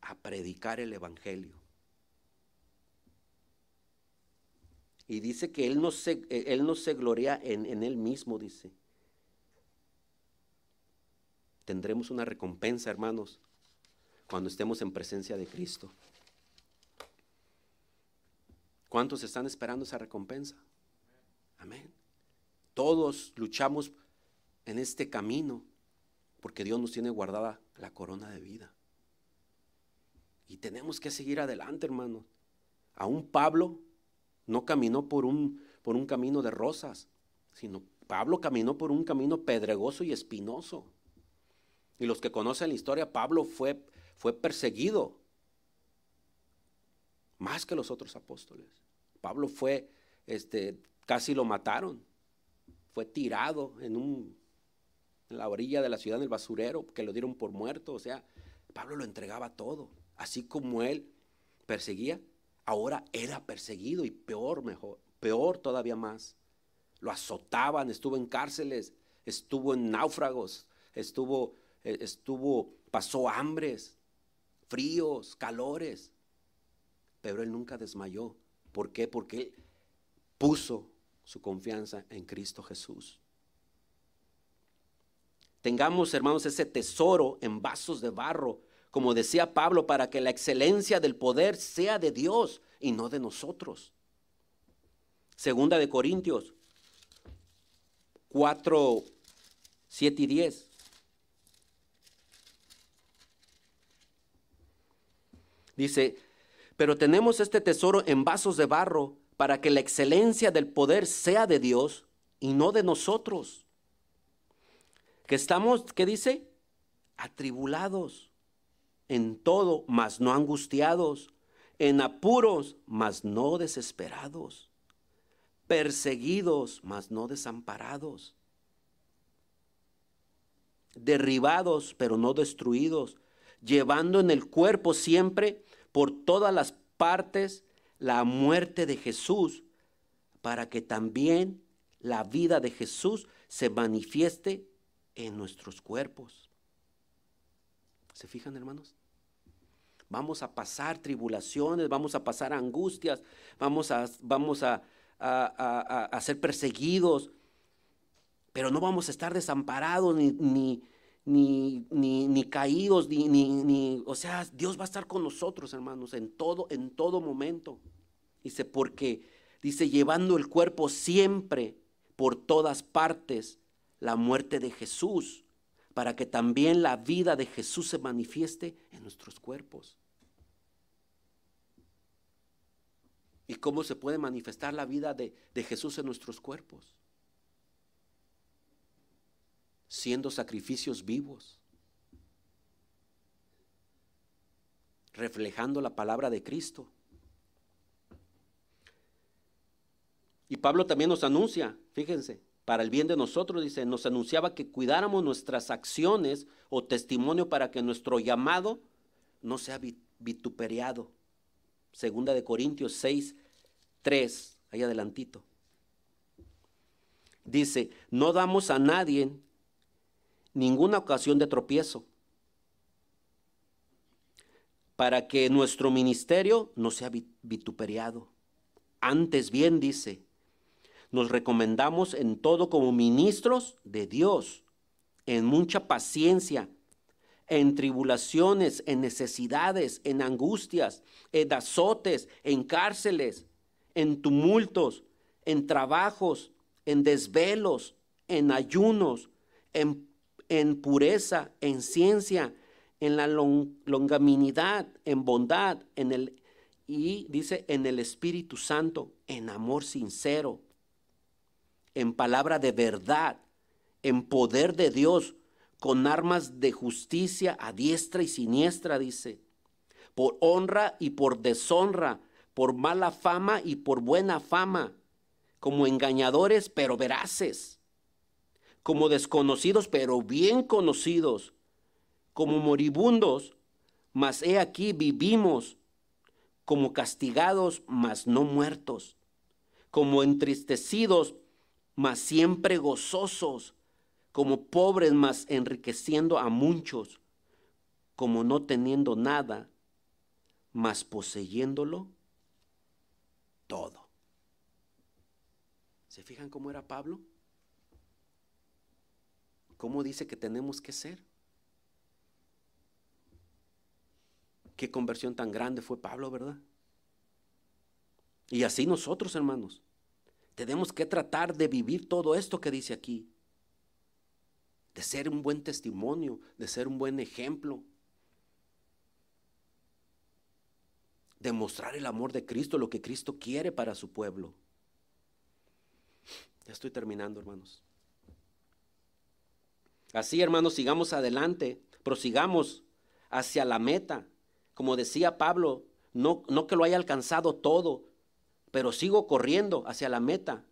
a predicar el Evangelio. Y dice que Él no se, él no se gloria en, en Él mismo, dice. Tendremos una recompensa, hermanos, cuando estemos en presencia de Cristo. ¿Cuántos están esperando esa recompensa? Amén. Todos luchamos en este camino porque Dios nos tiene guardada la corona de vida. Y tenemos que seguir adelante, hermano. Aún Pablo no caminó por un, por un camino de rosas, sino Pablo caminó por un camino pedregoso y espinoso. Y los que conocen la historia, Pablo fue, fue perseguido más que los otros apóstoles. Pablo fue, este, casi lo mataron, fue tirado en, un, en la orilla de la ciudad, en el basurero, que lo dieron por muerto. O sea, Pablo lo entregaba todo, así como él perseguía, ahora era perseguido y peor, mejor, peor todavía más. Lo azotaban, estuvo en cárceles, estuvo en náufragos, estuvo, eh, estuvo, pasó hambres, fríos, calores pero él nunca desmayó. ¿Por qué? Porque él puso su confianza en Cristo Jesús. Tengamos, hermanos, ese tesoro en vasos de barro, como decía Pablo, para que la excelencia del poder sea de Dios y no de nosotros. Segunda de Corintios 4, 7 y 10. Dice, pero tenemos este tesoro en vasos de barro para que la excelencia del poder sea de Dios y no de nosotros. Que estamos, ¿qué dice? Atribulados en todo, mas no angustiados, en apuros, mas no desesperados, perseguidos, mas no desamparados, derribados, pero no destruidos, llevando en el cuerpo siempre por todas las partes la muerte de Jesús, para que también la vida de Jesús se manifieste en nuestros cuerpos. ¿Se fijan, hermanos? Vamos a pasar tribulaciones, vamos a pasar angustias, vamos a, vamos a, a, ser perseguidos, pero no vamos a estar desamparados ni, ni, ni, ni, caídos, ni, ni, o sea, Dios va a estar con nosotros, hermanos, en todo, en todo momento. Dice, porque, dice, llevando el cuerpo siempre por todas partes la muerte de Jesús, para que también la vida de Jesús se manifieste en nuestros cuerpos. ¿Y cómo se puede manifestar la vida de, de Jesús en nuestros cuerpos? Siendo sacrificios vivos, reflejando la palabra de Cristo. Y Pablo también nos anuncia, fíjense, para el bien de nosotros, dice, nos anunciaba que cuidáramos nuestras acciones o testimonio para que nuestro llamado no sea vituperiado. Segunda de Corintios 6, 3, ahí adelantito. Dice, no damos a nadie ninguna ocasión de tropiezo para que nuestro ministerio no sea vituperiado. Antes bien, dice, nos recomendamos en todo como ministros de Dios, en mucha paciencia, en tribulaciones, en necesidades, en angustias, en azotes, en cárceles, en tumultos, en trabajos, en desvelos, en ayunos, en, pureza, en ciencia, en la longaminidad, en bondad, en el y dice en el Espíritu Santo, en amor sincero, en palabra de verdad, en poder de Dios, con armas de justicia a diestra y siniestra, dice, por honra y por deshonra, por mala fama y por buena fama, como engañadores pero veraces, como desconocidos pero bien conocidos, como moribundos, mas he aquí vivimos, como castigados mas no muertos, como entristecidos mas siempre gozosos, como pobres, mas enriqueciendo a muchos, como no teniendo nada, mas poseyéndolo todo. ¿Se fijan cómo era Pablo? ¿Cómo dice que tenemos que ser? Qué conversión tan grande fue Pablo, ¿verdad? Y así nosotros, hermanos. Tenemos que tratar de vivir todo esto que dice aquí. De ser un buen testimonio, de ser un buen ejemplo. De mostrar el amor de Cristo, lo que Cristo quiere para su pueblo. Ya estoy terminando, hermanos. Así, hermanos, sigamos adelante, prosigamos hacia la meta. Como decía Pablo, no, no que lo haya alcanzado todo, pero sigo corriendo hacia la meta,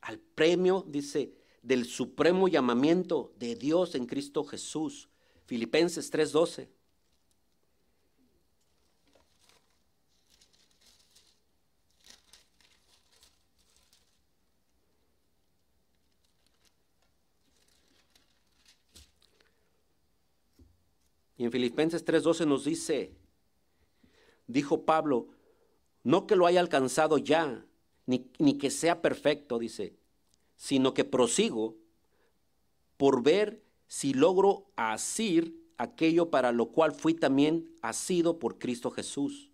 al premio, dice, del supremo llamamiento de Dios en Cristo Jesús. Filipenses 3:12. Y en Filipenses 3:12 nos dice, dijo Pablo, no que lo haya alcanzado ya, ni, que sea perfecto, dice, sino que prosigo por ver si logro asir aquello para lo cual fui también asido por Cristo Jesús.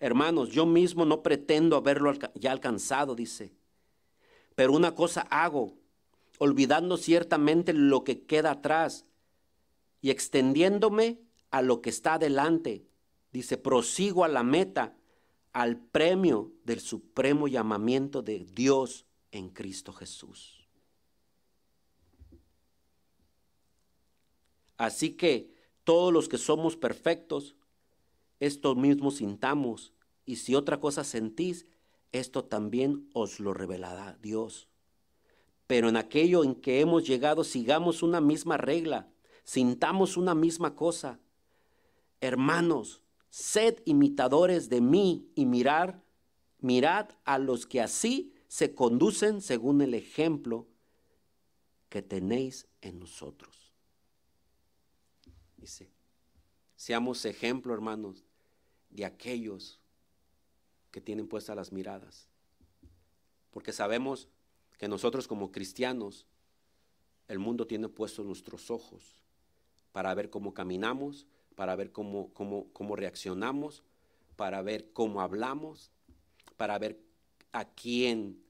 Hermanos, yo mismo no pretendo haberlo ya alcanzado, dice, pero una cosa hago, olvidando ciertamente lo que queda atrás y extendiéndome a lo que está adelante, dice, prosigo a la meta al premio del supremo llamamiento de Dios en Cristo Jesús. Así que todos los que somos perfectos, esto mismo sintamos, y si otra cosa sentís, esto también os lo revelará Dios. Pero en aquello en que hemos llegado, sigamos una misma regla, sintamos una misma cosa. Hermanos, sed imitadores de mí y mirar, mirad a los que así se conducen según el ejemplo que tenéis en nosotros. Dice, seamos ejemplo, hermanos, de aquellos que tienen puestas las miradas. Porque sabemos que nosotros como cristianos, el mundo tiene puestos nuestros ojos para ver cómo caminamos, para ver cómo, cómo, reaccionamos, para ver cómo hablamos, para ver a quién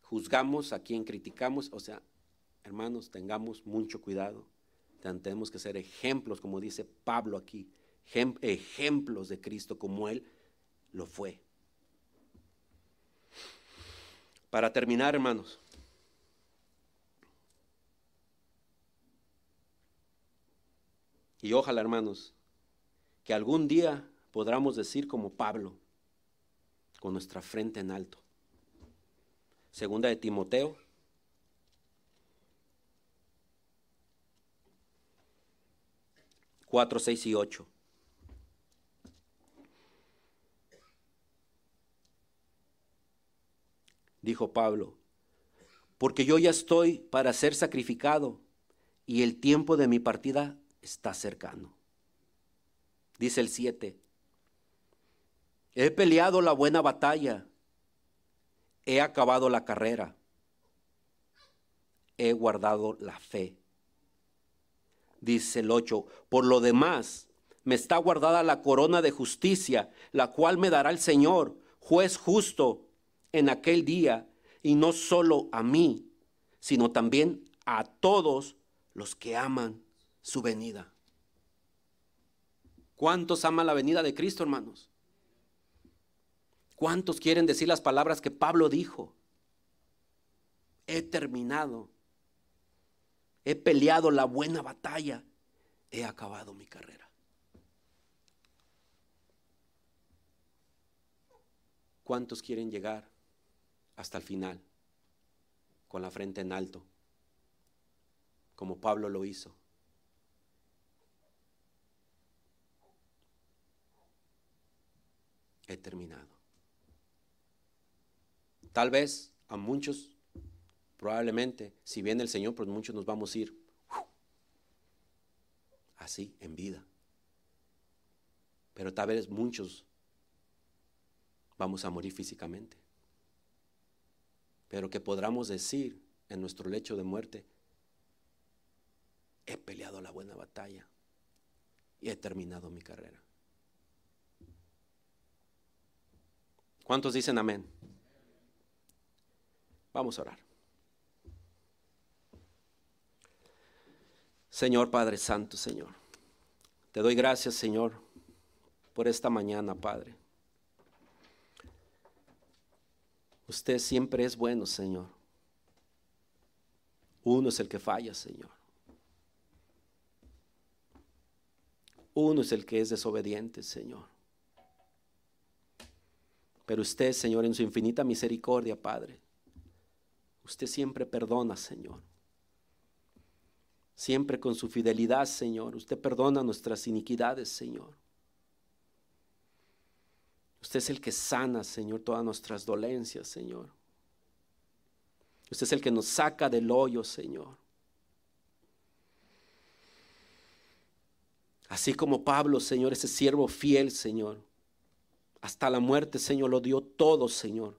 juzgamos, a quien criticamos. O sea, hermanos, tengamos mucho cuidado. Tenemos que ser ejemplos, como dice Pablo aquí, ejemplos de Cristo como Él lo fue. Para terminar, hermanos, y ojalá, hermanos, que algún día podamos decir como Pablo, con nuestra frente en alto. Segunda de Timoteo. Cuatro, seis y ocho. Dijo Pablo, porque yo ya estoy para ser sacrificado y el tiempo de mi partida está cercano. Dice el 7, he peleado la buena batalla, he acabado la carrera, he guardado la fe. Dice el 8, por lo demás, me está guardada la corona de justicia, la cual me dará el Señor, juez justo, en aquel día, y no solo a mí, sino también a todos los que aman su venida. ¿Cuántos aman la venida de Cristo, hermanos? ¿Cuántos quieren decir las palabras que Pablo dijo? He terminado. He peleado la buena batalla. He acabado mi carrera. ¿Cuántos quieren llegar hasta el final con la frente en alto? Como Pablo lo hizo. He terminado. Tal vez a muchos, probablemente, si viene el Señor, pues muchos nos vamos a ir así, en vida. Pero tal vez muchos vamos a morir físicamente. Pero que podamos decir en nuestro lecho de muerte, he peleado la buena batalla y he terminado mi carrera. ¿Cuántos dicen amén? Vamos a orar. Señor Padre Santo, Señor, te doy gracias, Señor, por esta mañana, Padre. Usted siempre es bueno, Señor. Uno es el que falla, Señor. Uno es el que es desobediente, Señor. Pero usted, Señor, en su infinita misericordia, Padre, usted siempre perdona, Señor. Siempre con su fidelidad, Señor. Usted perdona nuestras iniquidades, Señor. Usted es el que sana, Señor, todas nuestras dolencias, Señor. Usted es el que nos saca del hoyo, Señor. Así como Pablo, Señor, ese siervo fiel, Señor hasta la muerte, Señor, lo dio todo, Señor,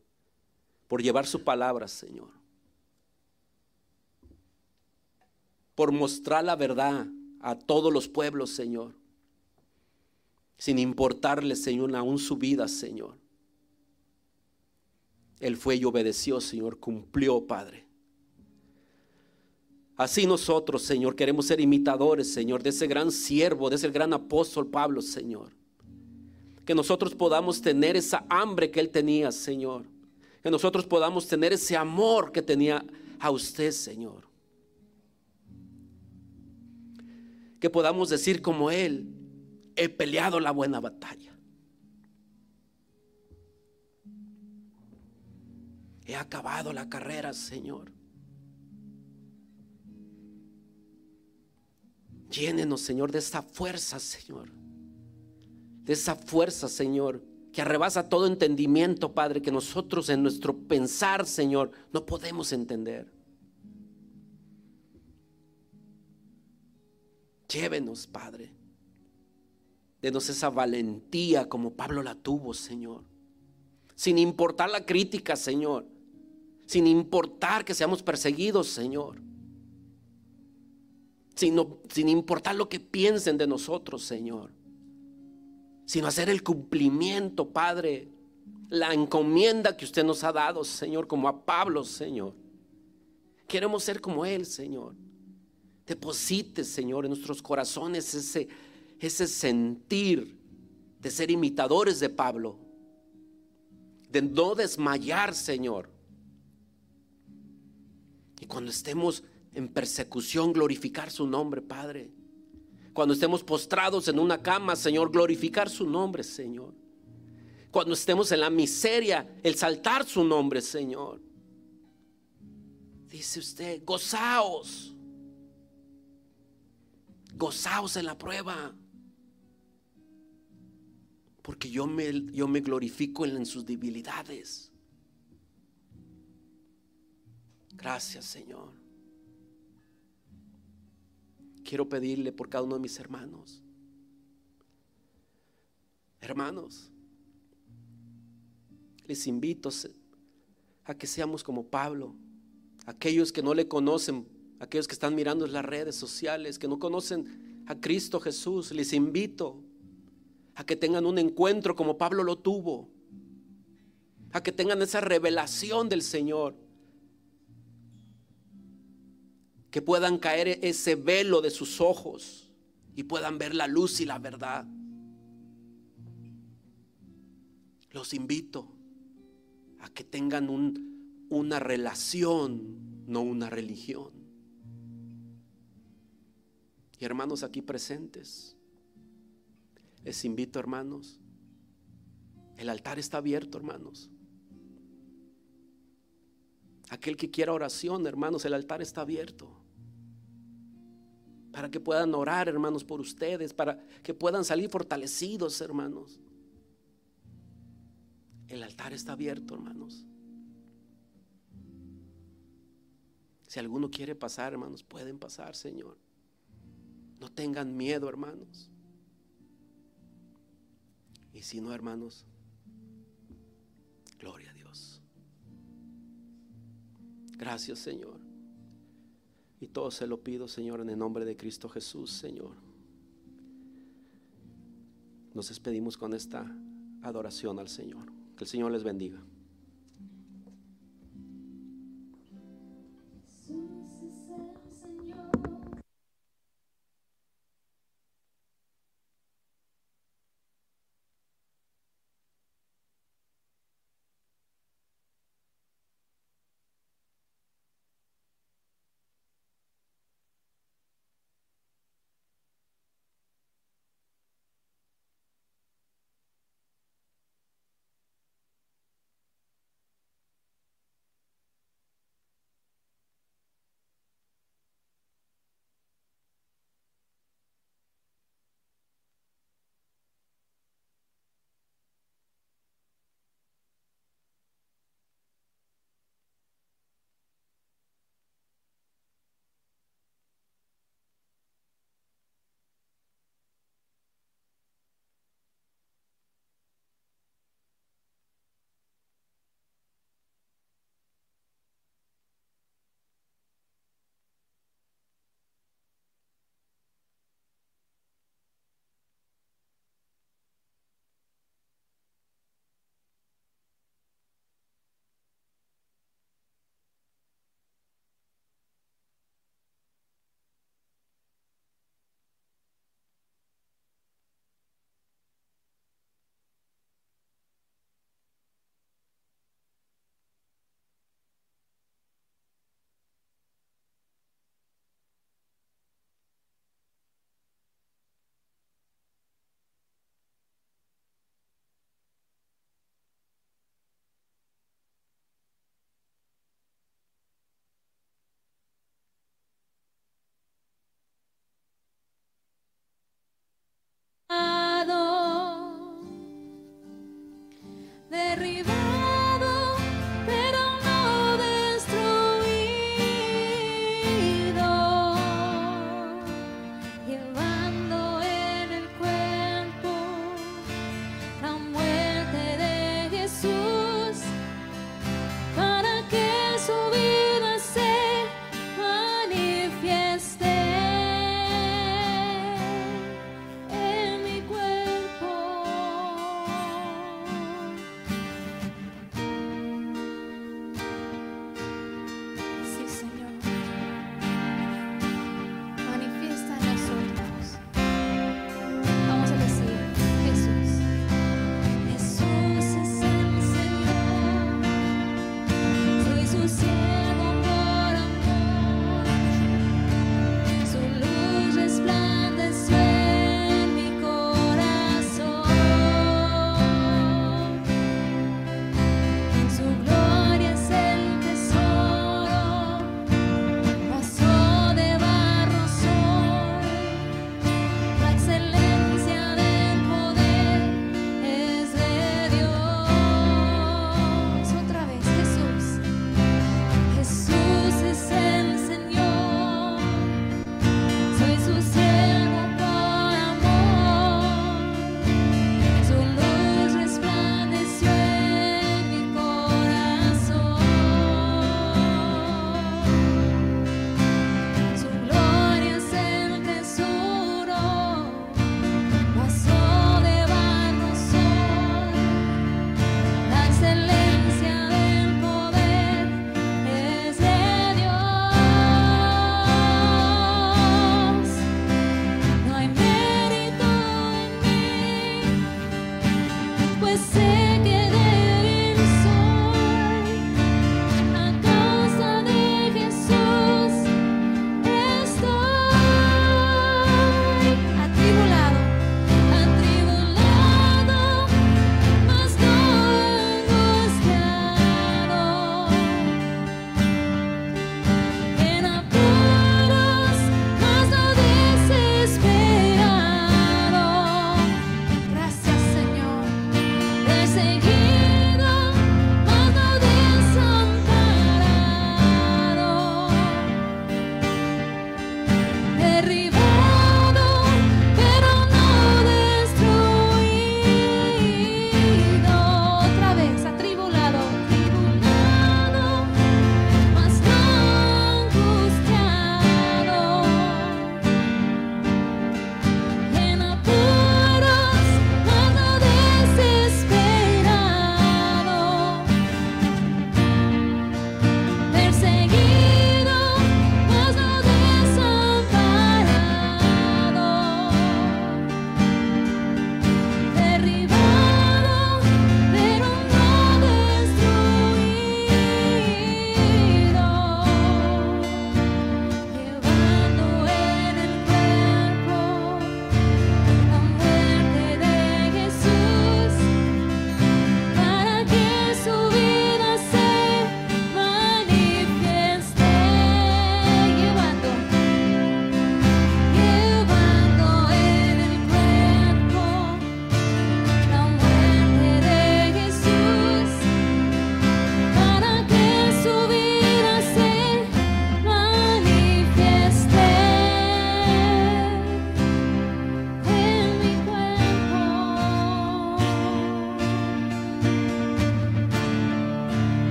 por llevar su palabra, Señor. Por mostrar la verdad a todos los pueblos, Señor. Sin importarle, Señor, aún su vida, Señor. Él fue y obedeció, Señor, cumplió, Padre. Así nosotros, Señor, queremos ser imitadores, Señor, de ese gran siervo, de ese gran apóstol Pablo, Señor que nosotros podamos tener esa hambre que Él tenía, Señor. Que nosotros podamos tener ese amor que tenía a usted, Señor. Que podamos decir como Él, he peleado la buena batalla. He acabado la carrera, Señor. Llénenos, Señor, de esta fuerza, Señor de esa fuerza, Señor, que arrebasa todo entendimiento, Padre, que nosotros en nuestro pensar, Señor, no podemos entender. Llévenos, Padre. Denos esa valentía como Pablo la tuvo, Señor. Sin importar la crítica, Señor. Sin importar que seamos perseguidos, Señor. Sin, sin importar lo que piensen de nosotros, Señor sino hacer el cumplimiento, Padre, la encomienda que usted nos ha dado, Señor, como a Pablo, Señor. Queremos ser como Él, Señor. Deposite, Señor, en nuestros corazones ese, ese sentir de ser imitadores de Pablo, de no desmayar, Señor. Y cuando estemos en persecución, glorificar su nombre, Padre. Cuando estemos postrados en una cama, Señor, glorificar su nombre, Señor. Cuando estemos en la miseria, el saltar su nombre, Señor. Dice usted, gozaos. Gozaos en la prueba. Porque yo me, yo me glorifico en, en sus debilidades. Gracias, Señor. Quiero pedirle por cada uno de mis hermanos. Hermanos, les invito a que seamos como Pablo aquellos que no le conocen, aquellos que están mirando las redes sociales, que no conocen a Cristo Jesús, les invito a que tengan un encuentro como Pablo lo tuvo, a que tengan esa revelación del Señor, que puedan caer ese velo de sus ojos y puedan ver la luz y la verdad. Los invito a que tengan un una relación, no una religión. Y hermanos aquí presentes, les invito hermanos, el altar está abierto hermanos. Aquel que quiera oración, hermanos, el altar está abierto. Para que puedan orar, hermanos, por ustedes, para que puedan salir fortalecidos, hermanos. El altar está abierto, hermanos. Si alguno quiere pasar, hermanos, pueden pasar, Señor. No tengan miedo, hermanos. Y si no, hermanos, gloria a Dios. Gracias, Señor. Y todo se lo pido, Señor, en el nombre de Cristo Jesús, Señor. Nos despedimos con esta adoración al Señor. Que el Señor les bendiga.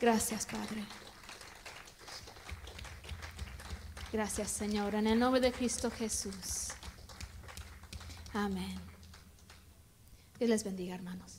Gracias, Padre. Gracias, Señor. En el nombre de Cristo Jesús. Amén. Dios les bendiga, hermanos.